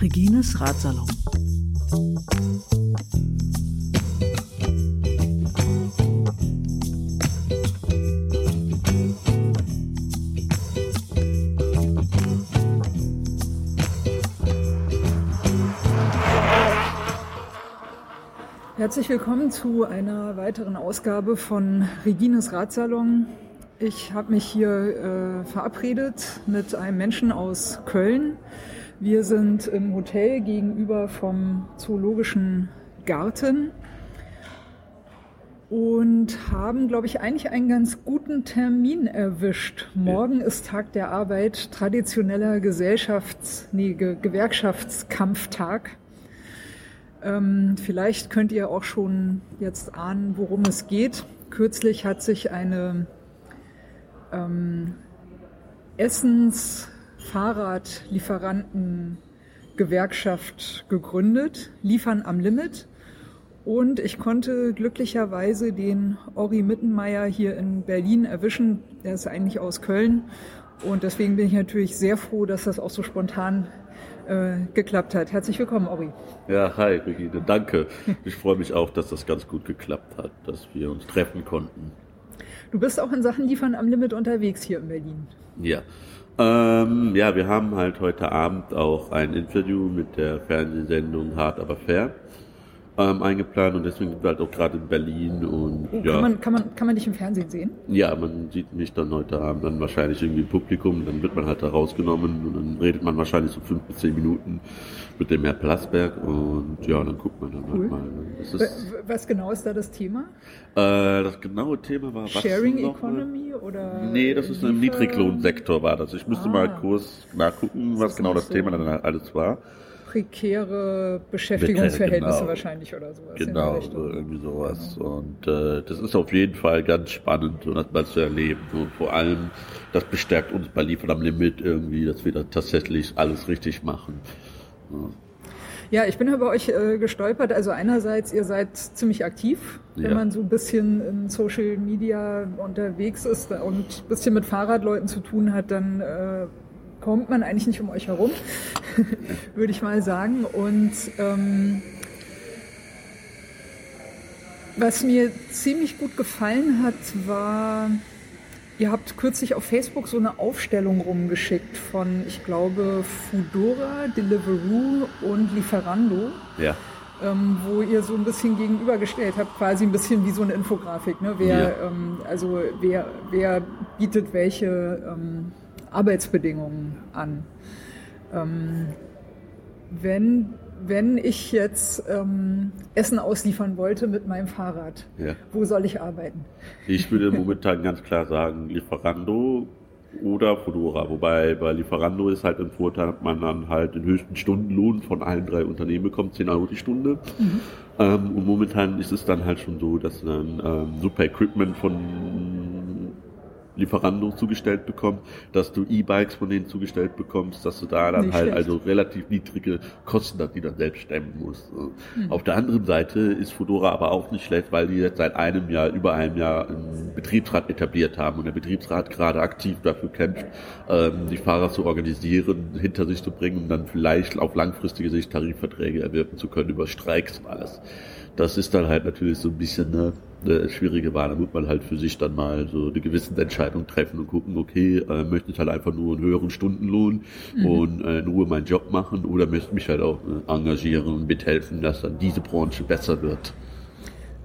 Regines Ratsalon. Herzlich willkommen zu einer weiteren Ausgabe von Regines Ratsalon. Ich habe mich hier äh, verabredet mit einem Menschen aus Köln. Wir sind im Hotel gegenüber vom Zoologischen Garten und haben, glaube ich, eigentlich einen ganz guten Termin erwischt. Morgen ist Tag der Arbeit, traditioneller Gesellschafts-, nee, Gewerkschaftskampftag. Ähm, vielleicht könnt ihr auch schon jetzt ahnen, worum es geht. Kürzlich hat sich eine ähm, Essens-, Fahrradlieferanten-Gewerkschaft gegründet, Liefern am Limit. Und ich konnte glücklicherweise den Ori Mittenmeier hier in Berlin erwischen. Er ist eigentlich aus Köln. Und deswegen bin ich natürlich sehr froh, dass das auch so spontan äh, geklappt hat. Herzlich willkommen, Ori. Ja, hi, Regine. Danke. Ich freue mich auch, dass das ganz gut geklappt hat, dass wir uns treffen konnten. Du bist auch in Sachen Liefern am Limit unterwegs hier in Berlin. Ja. Ähm, ja, wir haben halt heute Abend auch ein Interview mit der Fernsehsendung Hart aber fair ähm, eingeplant und deswegen sind wir halt auch gerade in Berlin und oh, ja. Kann man, kann, man, kann man dich im Fernsehen sehen? Ja, man sieht mich dann heute Abend dann wahrscheinlich irgendwie im Publikum, dann wird man halt da rausgenommen und dann redet man wahrscheinlich so fünf bis zehn Minuten mit dem Herr Plasberg und ja, dann guckt man dann halt Cool. halt mal. Ist, Was genau ist da das Thema? äh, das genaue Thema war was Sharing noch mal? Economy oder? Nee, das ist im Liefer- Niedriglohnsektor war das. Ich müsste Ah. mal kurz nachgucken, was genau das so. Thema dann alles war. Prekäre Beschäftigungsverhältnisse Genau. wahrscheinlich oder sowas. Genau, so irgendwie sowas. Und äh, das ist auf jeden Fall ganz spannend, so das mal zu erleben. Und vor allem, das bestärkt uns bei Liefern am Limit irgendwie, dass wir da tatsächlich alles richtig machen. Ja, ich bin über euch äh, gestolpert. Also einerseits, ihr seid ziemlich aktiv, wenn Ja. man so ein bisschen in Social Media unterwegs ist und ein bisschen mit Fahrradleuten zu tun hat, dann äh, kommt man eigentlich nicht um euch herum, würde ich mal sagen. Und ähm, was mir ziemlich gut gefallen hat, war, ihr habt kürzlich auf Facebook so eine Aufstellung rumgeschickt von, ich glaube, Foodora, Deliveroo und Lieferando Ja, ähm, wo ihr so ein bisschen gegenübergestellt habt, quasi ein bisschen wie so eine Infografik. Ne? Wer, Ja. ähm, also wer, wer bietet welche ähm, Arbeitsbedingungen an? Ähm, wenn, wenn ich jetzt ähm, Essen ausliefern wollte mit meinem Fahrrad, ja. wo soll ich arbeiten? Ich würde momentan ganz klar sagen, Lieferando oder Fodora. Wobei bei Lieferando ist halt ein Vorteil, dass man dann halt den höchsten Stundenlohn von allen drei Unternehmen bekommt, 10 Euro die Stunde. Ähm, und momentan ist es dann halt schon so, dass man ähm, super Equipment von Lieferando zugestellt bekommt, dass du E-Bikes von denen zugestellt bekommst, dass du da dann Nicht halt schlecht. also relativ niedrige Kosten hast, die dann selbst stemmen musst. Auf der anderen Seite ist Fedora aber auch nicht schlecht, weil die jetzt seit einem Jahr, über einem Jahr einen Betriebsrat etabliert haben und der Betriebsrat gerade aktiv dafür kämpft, ähm, die Fahrer zu organisieren, hinter sich zu bringen und dann vielleicht auf langfristige Sicht Tarifverträge erwirken zu können über Streiks und alles. Das ist dann halt natürlich so ein bisschen eine, eine schwierige Wahl. Da muss man halt für sich dann mal so eine gewisse Entscheidung treffen und gucken, okay, äh, möchte ich halt einfach nur einen höheren Stundenlohn und äh, in Ruhe meinen Job machen oder möchte mich halt auch äh, engagieren und mithelfen, dass dann diese Branche besser wird.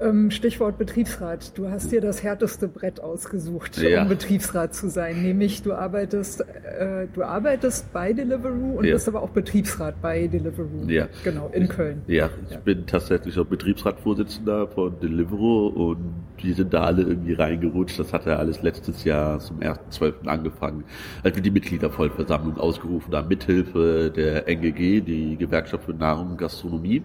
Ähm, Stichwort Betriebsrat. Du hast dir das härteste Brett ausgesucht, Ja. um Betriebsrat zu sein. Nämlich du arbeitest, äh, du arbeitest bei Deliveroo und Ja. bist aber auch Betriebsrat bei Deliveroo. Ja. Genau, in Köln. Ja, ich bin tatsächlich auch Betriebsratsvorsitzender von Deliveroo und die sind da alle irgendwie reingerutscht. Das hat ja alles letztes Jahr zum 1.12. angefangen, als wir die Mitgliedervollversammlung ausgerufen haben, mithilfe der NGG, die Gewerkschaft für Nahrung und Gastronomie.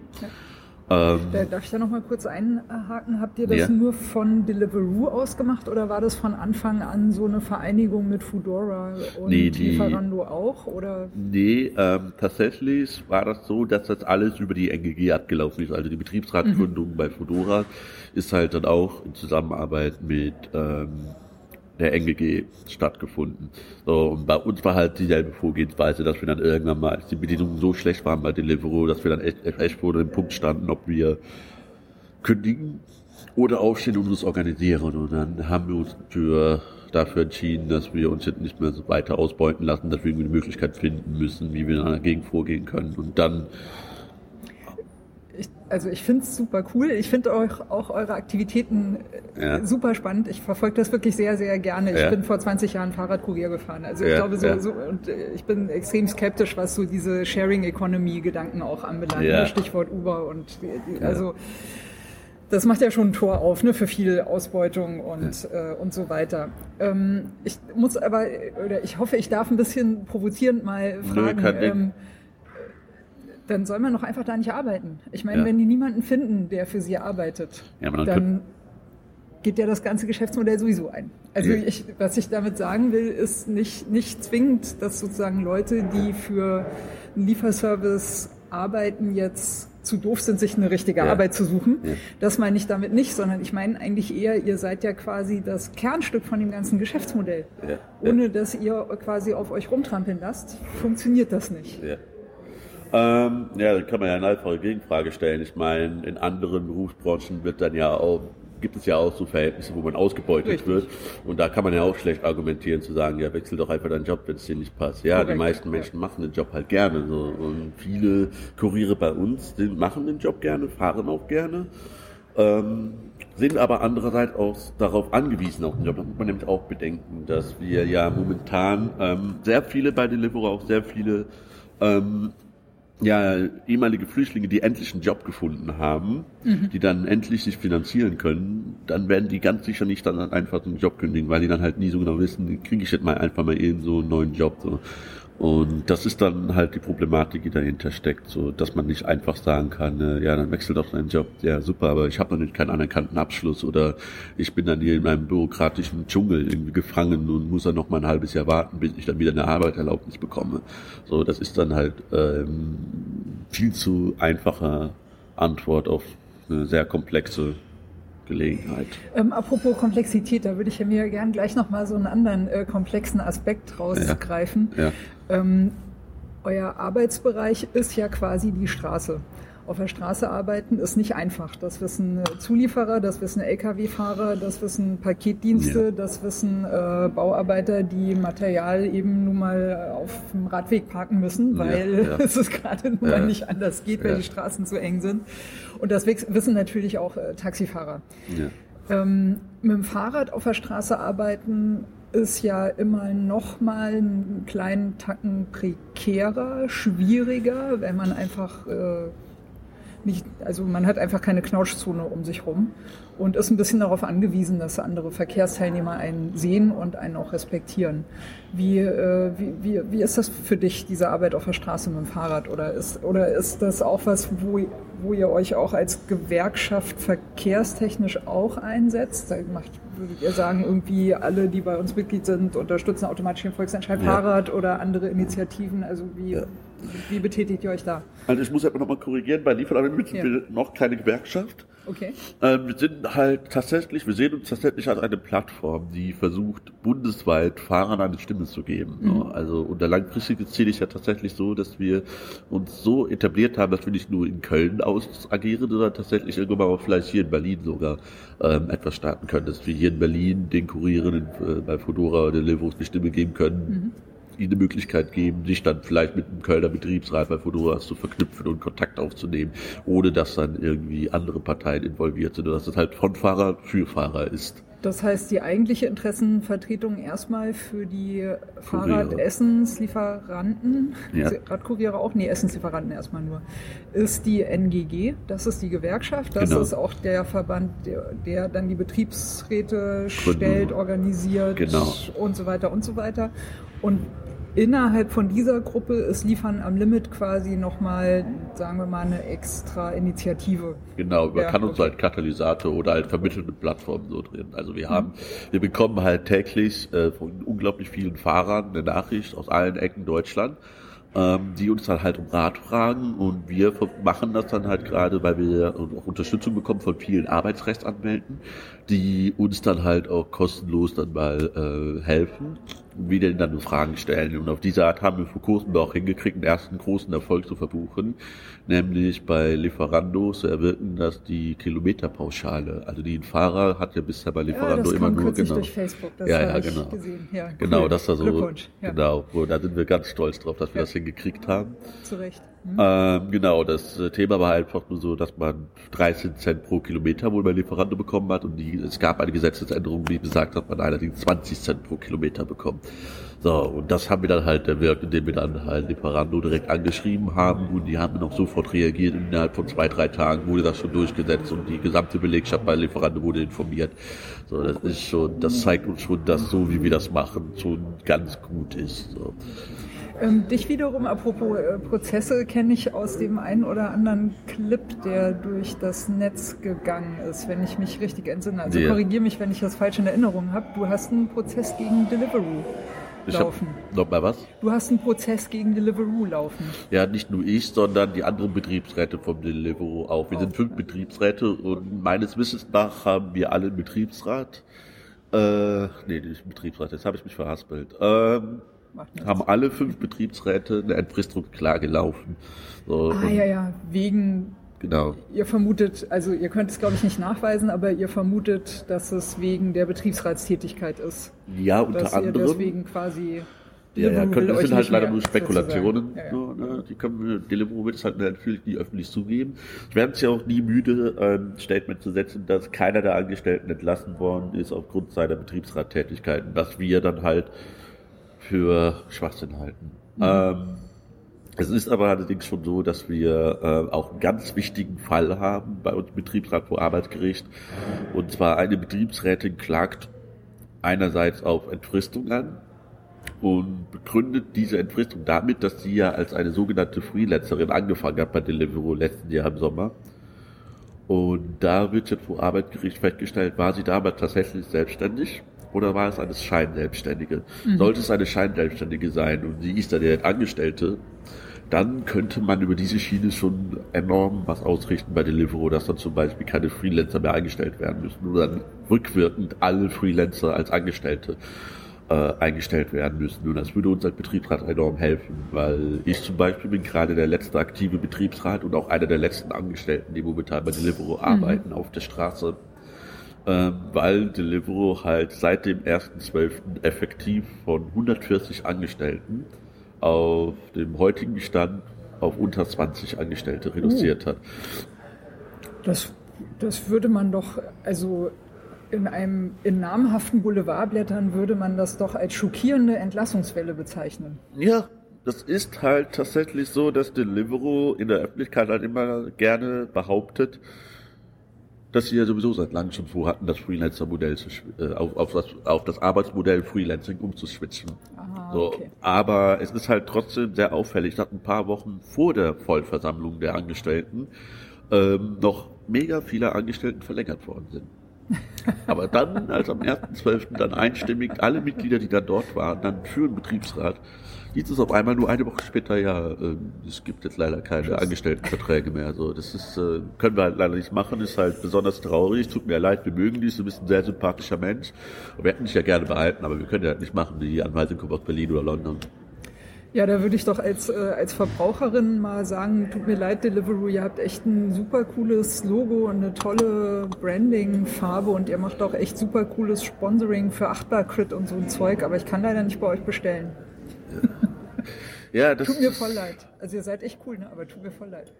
Ähm, Darf ich da noch mal kurz einhaken? Habt ihr das ja. nur von Deliveroo ausgemacht oder war das von Anfang an so eine Vereinigung mit Foodora und nee, die, Lieferando auch? Oder? Nee, ähm, tatsächlich war das so, dass das alles über die NGG abgelaufen ist. Also die Betriebsratgründung mhm. bei Foodora ist halt dann auch in Zusammenarbeit mit ähm, der NGG stattgefunden. So, und bei uns war halt dieselbe Vorgehensweise, dass wir dann irgendwann mal, als die Bedingungen so schlecht waren bei Deliveroo, dass wir dann echt, echt vor dem Punkt standen, ob wir kündigen oder aufstehen und uns organisieren. Und dann haben wir uns für dafür entschieden, dass wir uns jetzt nicht mehr so weiter ausbeuten lassen, dass wir irgendwie eine Möglichkeit finden müssen, wie wir dagegen vorgehen können. Und dann ich, also ich finde es super cool. Ich finde auch, auch eure Aktivitäten äh, ja. super spannend. Ich verfolge das wirklich sehr, sehr gerne. Ja. Ich bin vor 20 Jahren Fahrradkurier gefahren. Also ich ja, glaube so, so, und äh, ich bin extrem skeptisch, was so diese Sharing Economy Gedanken auch anbelangt. Stichwort Uber und also das macht ja schon ein Tor auf, ne, für viel Ausbeutung und, äh, und so weiter. Ähm, ich muss aber, oder ich hoffe, ich darf ein bisschen provozierend mal fragen. Nö, dann soll man doch einfach da nicht arbeiten. Ich meine, ja. wenn die niemanden finden, der für sie arbeitet, ja, dann, dann geht ja das ganze Geschäftsmodell sowieso ein. Also ich, was ich damit sagen will, ist nicht, nicht zwingend, dass sozusagen Leute, die für einen Lieferservice arbeiten, jetzt zu doof sind, sich eine richtige ja. Arbeit zu suchen. Ja. Das meine ich damit nicht, sondern ich meine eigentlich eher, ihr seid ja quasi das Kernstück von dem ganzen Geschäftsmodell. Ja. Ohne dass ihr quasi auf euch rumtrampeln lasst, funktioniert das nicht. Ähm, ja, da kann man ja eine einfache Gegenfrage stellen. Ich meine, in anderen Berufsbranchen wird dann ja auch, gibt es ja auch so Verhältnisse, wo man ausgebeutet Richtig. wird. Und da kann man ja auch schlecht argumentieren, zu sagen, ja, wechsel doch einfach deinen Job, wenn es dir nicht passt. Ja, Korrekt. die meisten Menschen machen den Job halt gerne. So. Und viele Kuriere bei uns die machen den Job gerne, fahren auch gerne. Ähm, sind aber andererseits auch darauf angewiesen, auf den Job. Da muss man nämlich auch bedenken, dass wir ja momentan ähm, sehr viele bei Deliveroo auch sehr viele ähm, ja, ehemalige Flüchtlinge, die endlich einen Job gefunden haben, mhm. die dann endlich sich finanzieren können, dann werden die ganz sicher nicht dann einfach einen Job kündigen, weil die dann halt nie so genau wissen, kriege ich jetzt mal einfach mal eben so einen neuen Job. So. Und das ist dann halt die Problematik, die dahinter steckt, so dass man nicht einfach sagen kann, äh, ja, dann wechsel doch deinen Job, ja super, aber ich habe noch nicht keinen anerkannten Abschluss oder ich bin dann hier in meinem bürokratischen Dschungel irgendwie gefangen und muss dann noch mal ein halbes Jahr warten, bis ich dann wieder eine Arbeiterlaubnis bekomme. So, das ist dann halt ähm, viel zu einfache Antwort auf eine sehr komplexe Gelegenheit. Ähm, apropos Komplexität, da würde ich ja mir gern gleich nochmal so einen anderen äh, komplexen Aspekt rausgreifen. Ja. Ja. Ähm, euer Arbeitsbereich ist ja quasi die Straße. Auf der Straße arbeiten ist nicht einfach. Das wissen Zulieferer, das wissen Lkw-Fahrer, das wissen Paketdienste, ja. das wissen äh, Bauarbeiter, die Material eben nun mal auf dem Radweg parken müssen, weil ja, ja. es gerade nun mal nicht anders geht, weil die Straßen zu eng sind. Und das wissen natürlich auch äh, Taxifahrer. Ähm, mit dem Fahrrad auf der Straße arbeiten ist ja immer noch mal einen kleinen Tacken prekärer, schwieriger, wenn man einfach äh, nicht, also man hat einfach keine Knautschzone um sich rum und ist ein bisschen darauf angewiesen, dass andere Verkehrsteilnehmer einen sehen und einen auch respektieren. Wie, äh, wie, wie, wie ist das für dich, diese Arbeit auf der Straße mit dem Fahrrad? Oder ist, oder ist das auch was, wo, wo ihr euch auch als Gewerkschaft verkehrstechnisch auch einsetzt? Da macht, würdet ihr sagen, irgendwie alle, die bei uns Mitglied sind, unterstützen automatisch den Volksentscheid ja. Fahrrad oder andere Initiativen? Also wie, ja. wie betätigt ihr euch da? Also ich muss aber nochmal korrigieren, bei Lieferanten sind wir noch keine Gewerkschaft. Okay. Ähm, wir sind halt tatsächlich, wir sehen uns tatsächlich als eine Plattform, die versucht, bundesweit Fahrern eine Stimme zu geben. Mhm. Ne? Also unter langfristiges Ziel ist ja tatsächlich so, dass wir uns so etabliert haben, dass wir nicht nur in Köln aus agieren, sondern tatsächlich irgendwann mal vielleicht hier in Berlin sogar ähm, etwas starten können. Dass wir hier in Berlin den Kurieren äh, bei Fedora oder Deliveroo eine Stimme geben können. Mhm ihnen eine Möglichkeit geben, sich dann vielleicht mit dem Kölner Betriebsrat bei Fodoras zu verknüpfen und Kontakt aufzunehmen, ohne dass dann irgendwie andere Parteien involviert sind, dass es halt von Fahrer für Fahrer ist. Das heißt, die eigentliche Interessenvertretung erstmal für die Fahrradessenslieferanten, ja. Radkuriere auch, nee, Essenslieferanten erstmal nur, ist die NGG, das ist die Gewerkschaft, das genau. ist auch der Verband, der, der dann die Betriebsräte stellt, organisiert genau. und so weiter und so weiter. Und innerhalb von dieser Gruppe ist Liefern am Limit quasi nochmal, sagen wir mal, eine extra Initiative. Genau, man ja, kann uns okay. halt Katalysator oder halt vermittelnde Plattformen so drin. Also wir haben, wir bekommen halt täglich äh, von unglaublich vielen Fahrern eine Nachricht aus allen Ecken Deutschland ähm, die uns dann halt um Rat fragen und wir machen das dann halt gerade, weil wir auch Unterstützung bekommen von vielen Arbeitsrechtsanwälten, die uns dann halt auch kostenlos dann mal äh, helfen wie denn dann Fragen stellen. Und auf diese Art haben wir vor kurzem auch hingekriegt, einen ersten großen Erfolg zu verbuchen, nämlich bei Lieferando zu erwirken, dass die Kilometerpauschale, also die Fahrer hat ja bisher bei Lieferando ja, immer nur genau. Durch Facebook, das ja, ja, genau. Gesehen. Ja, cool. Genau, das da so. Ja. Genau, da sind wir ganz stolz drauf, dass wir ja. das hingekriegt haben. Zu Recht. Mhm. Ähm, genau, das äh, Thema war einfach nur so, dass man 13 Cent pro Kilometer wohl bei Lieferando bekommen hat und die, es gab eine Gesetzesänderung, die besagt, dass man allerdings 20 Cent pro Kilometer bekommt. So, und das haben wir dann halt erwirkt, indem wir dann halt Lieferando direkt angeschrieben haben und die haben dann auch sofort reagiert. Innerhalb von zwei, drei Tagen wurde das schon durchgesetzt und die gesamte Belegschaft bei Lieferando wurde informiert. So, das ist schon, das zeigt uns schon, dass so wie wir das machen, schon ganz gut ist. So. Ähm, dich wiederum, apropos äh, Prozesse, kenne ich aus dem einen oder anderen Clip, der durch das Netz gegangen ist, wenn ich mich richtig entsinne. Also ja. korrigiere mich, wenn ich das falsch in Erinnerung habe. Du hast einen Prozess gegen Deliveroo. Ich laufen. Noch mal was? Du hast einen Prozess gegen Deliveroo laufen. Ja, nicht nur ich, sondern die anderen Betriebsräte vom Deliveroo auch. Wir oh. sind fünf Betriebsräte und meines Wissens nach haben wir alle einen Betriebsrat. Äh, nee, nicht Betriebsrat, jetzt habe ich mich verhaspelt. Ähm, haben alle fünf Betriebsräte eine Entfristungsklage laufen. So, ah, ja, ja, wegen. Genau. Ihr vermutet, also ihr könnt es glaube ich nicht nachweisen, aber ihr vermutet, dass es wegen der Betriebsratstätigkeit ist. Ja, unter dass anderem. Ihr deswegen quasi ja, ja, können, das sind halt leider nur Spekulationen. Ja, ja. So, ne? Die können, Deliveroo wird es halt natürlich nie öffentlich zugeben. Ich werde es ja auch nie müde, ein Statement zu setzen, dass keiner der Angestellten entlassen worden ist aufgrund seiner Betriebsrattätigkeiten, dass wir dann halt für Schwachsinn halten. Mhm. Ähm, es ist aber allerdings schon so, dass wir äh, auch einen ganz wichtigen Fall haben bei uns Betriebsrat vor Arbeitsgericht. Und zwar eine Betriebsrätin klagt einerseits auf Entfristung an und begründet diese Entfristung damit, dass sie ja als eine sogenannte Freelancerin angefangen hat bei Deliveroo letzten Jahr im Sommer. Und da wird jetzt vor Arbeitsgericht festgestellt, war sie damals tatsächlich selbstständig oder war es eine Scheinselbstständige? Mhm. Sollte es eine Scheinselbstständige sein und sie ist da direkt Angestellte, dann könnte man über diese Schiene schon enorm was ausrichten bei Deliveroo, dass dann zum Beispiel keine Freelancer mehr eingestellt werden müssen oder dann rückwirkend alle Freelancer als Angestellte äh, eingestellt werden müssen. Und das würde uns als Betriebsrat enorm helfen, weil ich zum Beispiel bin gerade der letzte aktive Betriebsrat und auch einer der letzten Angestellten, die momentan bei Deliveroo mhm. arbeiten auf der Straße ähm, weil Deliveroo halt seit dem 1.12. effektiv von 140 Angestellten auf dem heutigen Stand auf unter 20 Angestellte reduziert uh. hat. Das, das würde man doch, also in einem in namhaften Boulevardblättern würde man das doch als schockierende Entlassungswelle bezeichnen. Ja, das ist halt tatsächlich so, dass Deliveroo in der Öffentlichkeit halt immer gerne behauptet, dass sie ja sowieso seit langem schon vorhatten, das Freelancer-Modell zu, äh, auf, auf, das, auf das Arbeitsmodell Freelancing umzuswitchen. Aha, so, okay. Aber es ist halt trotzdem sehr auffällig, dass ein paar Wochen vor der Vollversammlung der Angestellten ähm, noch mega viele Angestellten verlängert worden sind. Aber dann, als am 1.12. dann einstimmig alle Mitglieder, die da dort waren, dann für den Betriebsrat hieß es auf einmal nur eine Woche später, ja, äh, es gibt jetzt leider keine Angestelltenverträge mehr. Also das ist, äh, können wir halt leider nicht machen, ist halt besonders traurig, tut mir leid, wir mögen dich, du bist ein sehr sympathischer Mensch. Und wir hätten dich ja gerne behalten, aber wir können ja halt nicht machen, die Anweisung kommt aus Berlin oder London. Ja, da würde ich doch als, äh, als Verbraucherin mal sagen, tut mir leid, Deliveroo, ihr habt echt ein super cooles Logo und eine tolle Branding-Farbe und ihr macht auch echt super cooles Sponsoring für Achtbar-Crit und so ein Zeug, aber ich kann leider nicht bei euch bestellen. Ja, das tut mir voll leid. Also ihr seid echt cool, ne? aber tut mir voll leid.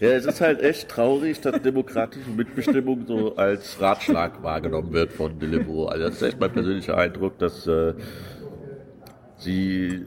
Ja, es ist halt echt traurig, dass demokratische Mitbestimmung so als Ratschlag wahrgenommen wird von Deliveroo. Also das ist echt mein persönlicher Eindruck, dass äh, sie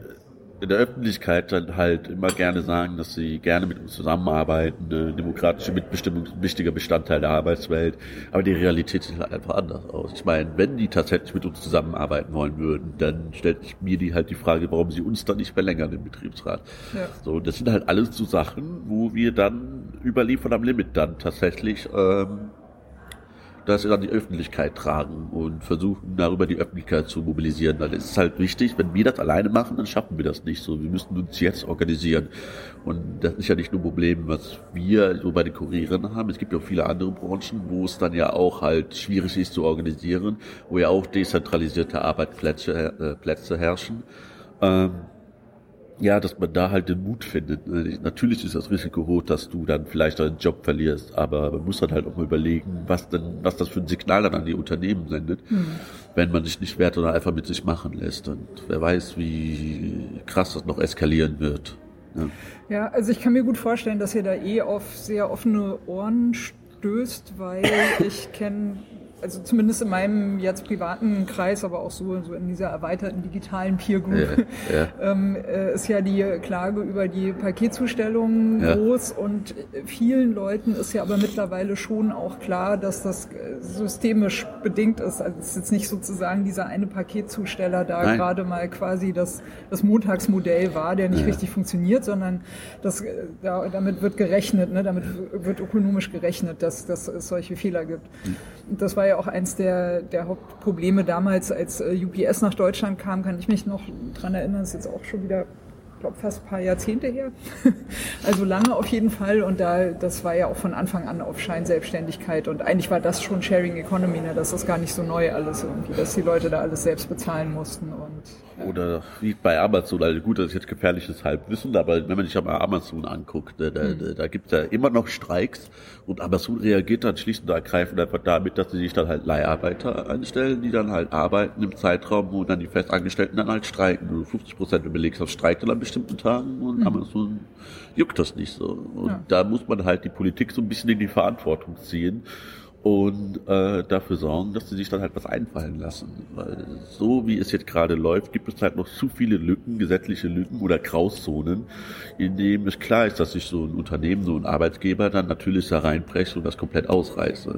in der Öffentlichkeit dann halt immer gerne sagen, dass sie gerne mit uns zusammenarbeiten. Eine demokratische Mitbestimmung ist ein wichtiger Bestandteil der Arbeitswelt. Aber die Realität sieht halt einfach anders aus. Ich meine, wenn die tatsächlich mit uns zusammenarbeiten wollen würden, dann stellt sich mir die halt die Frage, warum sie uns dann nicht verlängern im Betriebsrat. Ja. So, das sind halt alles so Sachen, wo wir dann überliefern am Limit dann tatsächlich ähm, das an die Öffentlichkeit tragen und versuchen darüber die Öffentlichkeit zu mobilisieren. Dann ist es halt wichtig, wenn wir das alleine machen, dann schaffen wir das nicht so. Wir müssen uns jetzt organisieren. Und das ist ja nicht nur ein Problem, was wir so bei den Kurieren haben. Es gibt ja auch viele andere Branchen, wo es dann ja auch halt schwierig ist zu organisieren, wo ja auch dezentralisierte Arbeitsplätze äh, Plätze herrschen. Ähm, ja, dass man da halt den Mut findet. Natürlich ist das Risiko hoch, dass du dann vielleicht deinen Job verlierst, aber man muss dann halt auch mal überlegen, was denn, was das für ein Signal dann an die Unternehmen sendet, mhm. wenn man sich nicht wehrt oder einfach mit sich machen lässt. Und wer weiß, wie krass das noch eskalieren wird. Ja, ja also ich kann mir gut vorstellen, dass ihr da eh auf sehr offene Ohren stößt, weil ich kenne also zumindest in meinem jetzt privaten Kreis, aber auch so, so in dieser erweiterten digitalen Peer Group, ja, ja. Ähm, äh, ist ja die Klage über die Paketzustellung ja. groß und vielen Leuten ist ja aber mittlerweile schon auch klar, dass das systemisch bedingt ist. Also es ist jetzt nicht sozusagen dieser eine Paketzusteller da Nein. gerade mal quasi das, das Montagsmodell war, der nicht richtig funktioniert, sondern das, da, damit wird gerechnet, ne? damit wird ökonomisch gerechnet, dass, dass es solche Fehler gibt. Mhm. Das war ja auch eins der, der Hauptprobleme damals, als äh, UPS nach Deutschland kam, kann ich mich noch dran erinnern, ist jetzt auch schon wieder glaube fast ein paar Jahrzehnte her. also lange auf jeden Fall. Und da, das war ja auch von Anfang an auf Scheinselbstständigkeit. Und eigentlich war das schon Sharing Economy, ne? das ist gar nicht so neu alles irgendwie, dass die Leute da alles selbst bezahlen mussten. Und oder wie bei Amazon, also gut, das ist jetzt gefährliches Halbwissen, aber wenn man sich mal Amazon anguckt, da, da, mhm. da gibt es ja immer noch Streiks und Amazon reagiert dann schlicht und ergreifend einfach damit, dass sie sich dann halt Leiharbeiter einstellen, die dann halt arbeiten im Zeitraum, wo dann die Festangestellten dann halt streiken. Also 50 Prozent der Belegschaft streikt dann an bestimmten Tagen und mhm. Amazon juckt das nicht so. Und ja. da muss man halt die Politik so ein bisschen in die Verantwortung ziehen und äh, dafür sorgen, dass sie sich dann halt was einfallen lassen. Weil so wie es jetzt gerade läuft, gibt es halt noch zu viele Lücken, gesetzliche Lücken oder Grauzonen, in dem es klar ist, dass sich so ein Unternehmen, so ein Arbeitgeber dann natürlich da reinbrecht und das komplett ausreißt.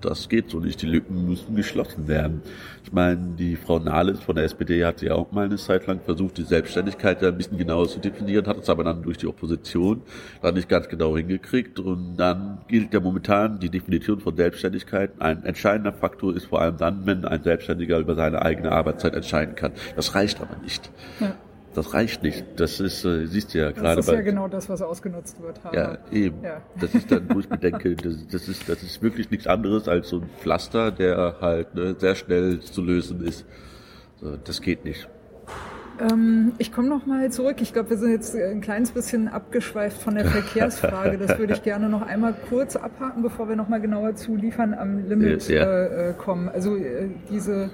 Das geht so nicht. Die Lücken müssen geschlossen werden. Ich meine, die Frau Nahles von der SPD hat ja auch mal eine Zeit lang versucht, die Selbstständigkeit ein bisschen genauer zu definieren, hat es aber dann durch die Opposition dann nicht ganz genau hingekriegt und dann gilt ja momentan die Definition von Selbstständigkeit ein entscheidender Faktor ist, vor allem dann, wenn ein Selbstständiger über seine eigene Arbeitszeit entscheiden kann. Das reicht aber nicht. Ja. Das reicht nicht. Das ist, äh, siehst du ja gerade. Das ist ja genau das, was ausgenutzt wird. Aber, ja, eben. Ja. Das ist dann, wo ich bedenke, das, das, ist, das ist wirklich nichts anderes als so ein Pflaster, der halt ne, sehr schnell zu lösen ist. So, das geht nicht. Ähm, ich komme noch mal zurück. Ich glaube, wir sind jetzt ein kleines bisschen abgeschweift von der Verkehrsfrage. Das würde ich gerne noch einmal kurz abhaken, bevor wir noch mal genauer zu liefern am Limit ja. äh, kommen. Also äh, diese,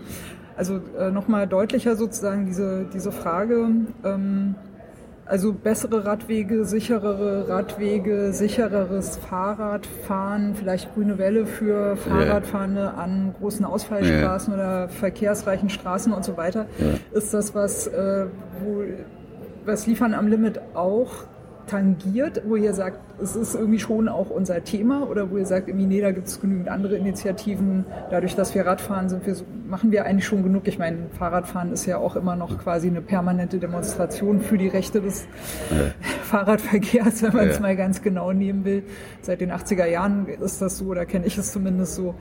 also äh, noch mal deutlicher sozusagen diese diese Frage. Ähm, also bessere Radwege, sicherere Radwege, sichereres Fahrradfahren, vielleicht grüne Welle für Fahrradfahrende an großen Ausfallstraßen ja. oder verkehrsreichen Straßen und so weiter. Ja. Ist das was, äh, wo, was Liefern am Limit auch tangiert, wo ihr sagt, es ist irgendwie schon auch unser Thema oder wo ihr sagt, irgendwie, nee, da gibt es genügend andere Initiativen. Dadurch, dass wir Radfahren sind, wir, machen wir eigentlich schon genug. Ich meine, Fahrradfahren ist ja auch immer noch quasi eine permanente Demonstration für die Rechte des ja. Fahrradverkehrs, wenn man es ja. mal ganz genau nehmen will. Seit den 80er Jahren ist das so oder kenne ich es zumindest so.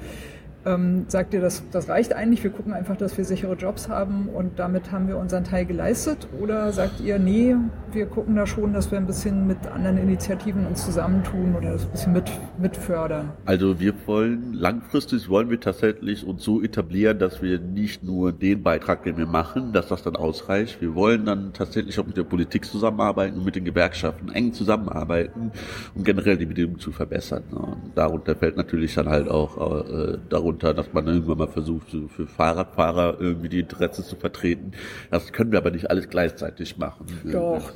Ähm, sagt ihr, das, das reicht eigentlich, wir gucken einfach, dass wir sichere Jobs haben und damit haben wir unseren Teil geleistet? Oder sagt ihr, nee, wir gucken da schon, dass wir ein bisschen mit anderen Initiativen uns zusammentun oder das ein bisschen mit, mitfördern? Also wir wollen, langfristig wollen wir tatsächlich uns so etablieren, dass wir nicht nur den Beitrag, den wir machen, dass das dann ausreicht. Wir wollen dann tatsächlich auch mit der Politik zusammenarbeiten und mit den Gewerkschaften eng zusammenarbeiten, um generell die Bedingungen zu verbessern. Und darunter fällt natürlich dann halt auch äh, darunter darunter, dass man irgendwann mal versucht, für Fahrradfahrer irgendwie die Interessen zu vertreten. Das können wir aber nicht alles gleichzeitig machen. Doch.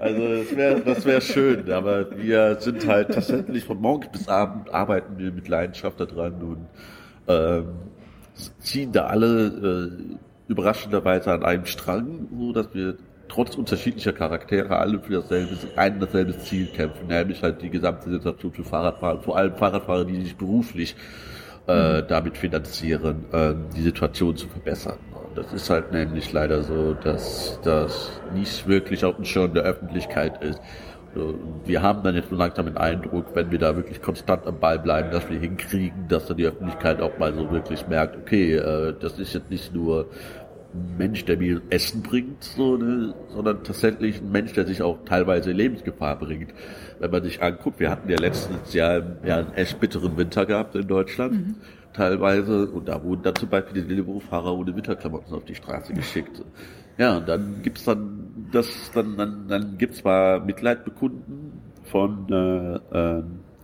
also das wäre das wär schön, aber wir sind halt tatsächlich von morgens bis abend arbeiten wir mit Leidenschaft daran und ähm, ziehen da alle äh, überraschenderweise an einem Strang, so dass wir trotz unterschiedlicher Charaktere alle für dasselbe, ein dasselbe Ziel kämpfen, nämlich halt die gesamte Situation für Fahrradfahrer, vor allem Fahrradfahrer, die sich beruflich äh, mhm. damit finanzieren, äh, die Situation zu verbessern. Und das ist halt nämlich leider so, dass das nicht wirklich auf dem Schirm der Öffentlichkeit ist. Wir haben dann jetzt so langsam den Eindruck, wenn wir da wirklich konstant am Ball bleiben, dass wir hinkriegen, dass dann die Öffentlichkeit auch mal so wirklich merkt, okay, äh, das ist jetzt nicht nur Mensch, der mir Essen bringt, so, ne, sondern tatsächlich ein Mensch, der sich auch teilweise Lebensgefahr bringt. Wenn man sich anguckt, wir hatten ja letztes Jahr ja einen echt bitteren Winter gehabt in Deutschland. Mhm. Teilweise, und da wurden dann zum Beispiel die Deliveroo-Fahrer ohne Winterklamotten auf die Straße geschickt. Ja, und dann gibt's dann das, dann, dann, dann gibt's zwar Mitleid bekunden von äh, äh,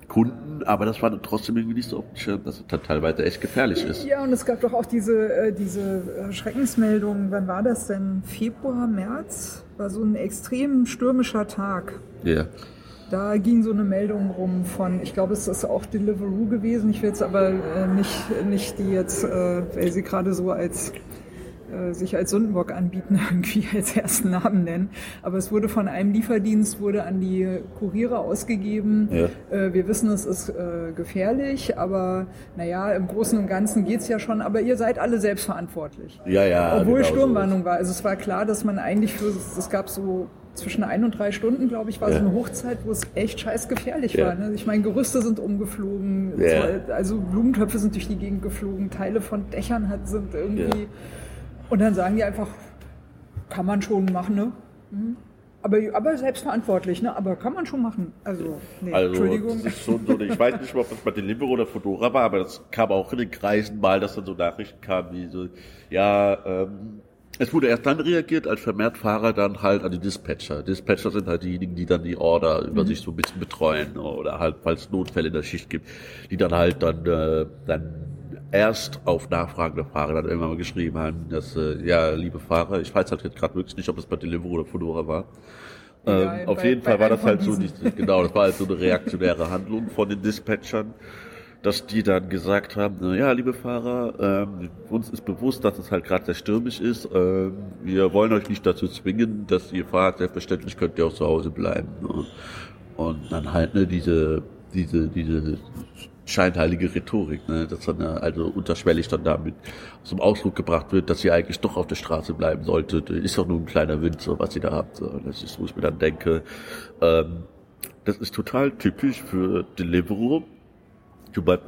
Kunden, aber das war trotzdem irgendwie nicht so auf dem Schirm, dass es dann teilweise echt gefährlich ist. Ja, und es gab doch auch diese, äh, diese äh, Schreckensmeldungen, wann war das denn? Februar, März? War so ein extrem stürmischer Tag. Ja. Da ging so eine Meldung rum von, ich glaube, es ist auch Deliveroo gewesen. Ich will jetzt aber äh, nicht, nicht die jetzt, äh, weil sie gerade so als äh, sich als Sündenbock anbieten, irgendwie als ersten Namen nennen. Aber es wurde von einem Lieferdienst, wurde an die Kuriere ausgegeben. Ja. Äh, wir wissen, es ist äh, gefährlich, aber naja, im Großen und Ganzen geht's ja schon. Aber ihr seid alle selbstverantwortlich. Ja, ja. Obwohl genau Sturmwarnung so. war. Also es war klar, dass man eigentlich für, es gab so zwischen ein und drei Stunden, glaube ich, war ja. so eine Hochzeit, wo es echt scheiß gefährlich ja. war. Ne? Ich meine, Gerüste sind umgeflogen, ja. also Blumentöpfe sind durch die Gegend geflogen, Teile von Dächern hat, sind irgendwie und dann sagen die einfach, kann man schon machen, ne? Mhm. Aber, aber selbstverantwortlich, ne? Aber kann man schon machen. Also, nee, also, Entschuldigung. So, so, ich weiß nicht, ob das bei Deliveroo oder Fedora war, aber das kam auch in den Kreisen mal, dass dann so Nachrichten kamen, wie so, ja, ähm, es wurde erst dann reagiert, als vermehrt Fahrer dann halt an die Dispatcher. Dispatcher sind halt diejenigen, die dann die Order über mhm. sich so ein bisschen betreuen oder halt, falls es Notfälle in der Schicht gibt, die dann halt dann, äh, dann erst auf Nachfragen der Fahrer dann irgendwann mal geschrieben haben, dass, äh, ja, liebe Fahrer, ich weiß halt jetzt gerade wirklich nicht, ob das bei Deliveroo oder Fedora war. Ähm, auf bei, jeden Fall war das halt so, nicht, genau, das war halt so eine reaktionäre Handlung von den Dispatchern, dass die dann gesagt haben, ja, liebe Fahrer, ähm, uns ist bewusst, dass es halt gerade sehr stürmisch ist. Ähm, wir wollen euch nicht dazu zwingen, dass ihr fahrt. Selbstverständlich könnt ihr auch zu Hause bleiben. Ne? Und dann halt ne, diese, diese, diese scheinheilige Rhetorik, ne? dass dann also unterschwellig dann damit zum Ausdruck gebracht wird, dass sie eigentlich doch auf der Straße bleiben sollte. Ist doch nur ein kleiner Wind, so was sie da habt. So. Das ist, wo ich mir dann denke, ähm, das ist total typisch für Deliveroo.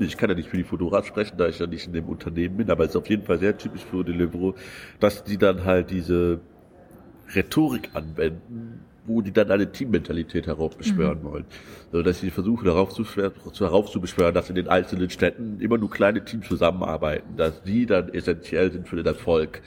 Ich kann ja nicht für die Fotograf sprechen, da ich ja nicht in dem Unternehmen bin, aber es ist auf jeden Fall sehr typisch für Deliveroo, dass die dann halt diese Rhetorik anwenden, wo die dann eine Teammentalität heraufbeschwören mhm. wollen. Also, dass sie versuchen heraufzubeschwören, dass in den einzelnen Städten immer nur kleine Teams zusammenarbeiten, dass die dann essentiell sind für den Erfolg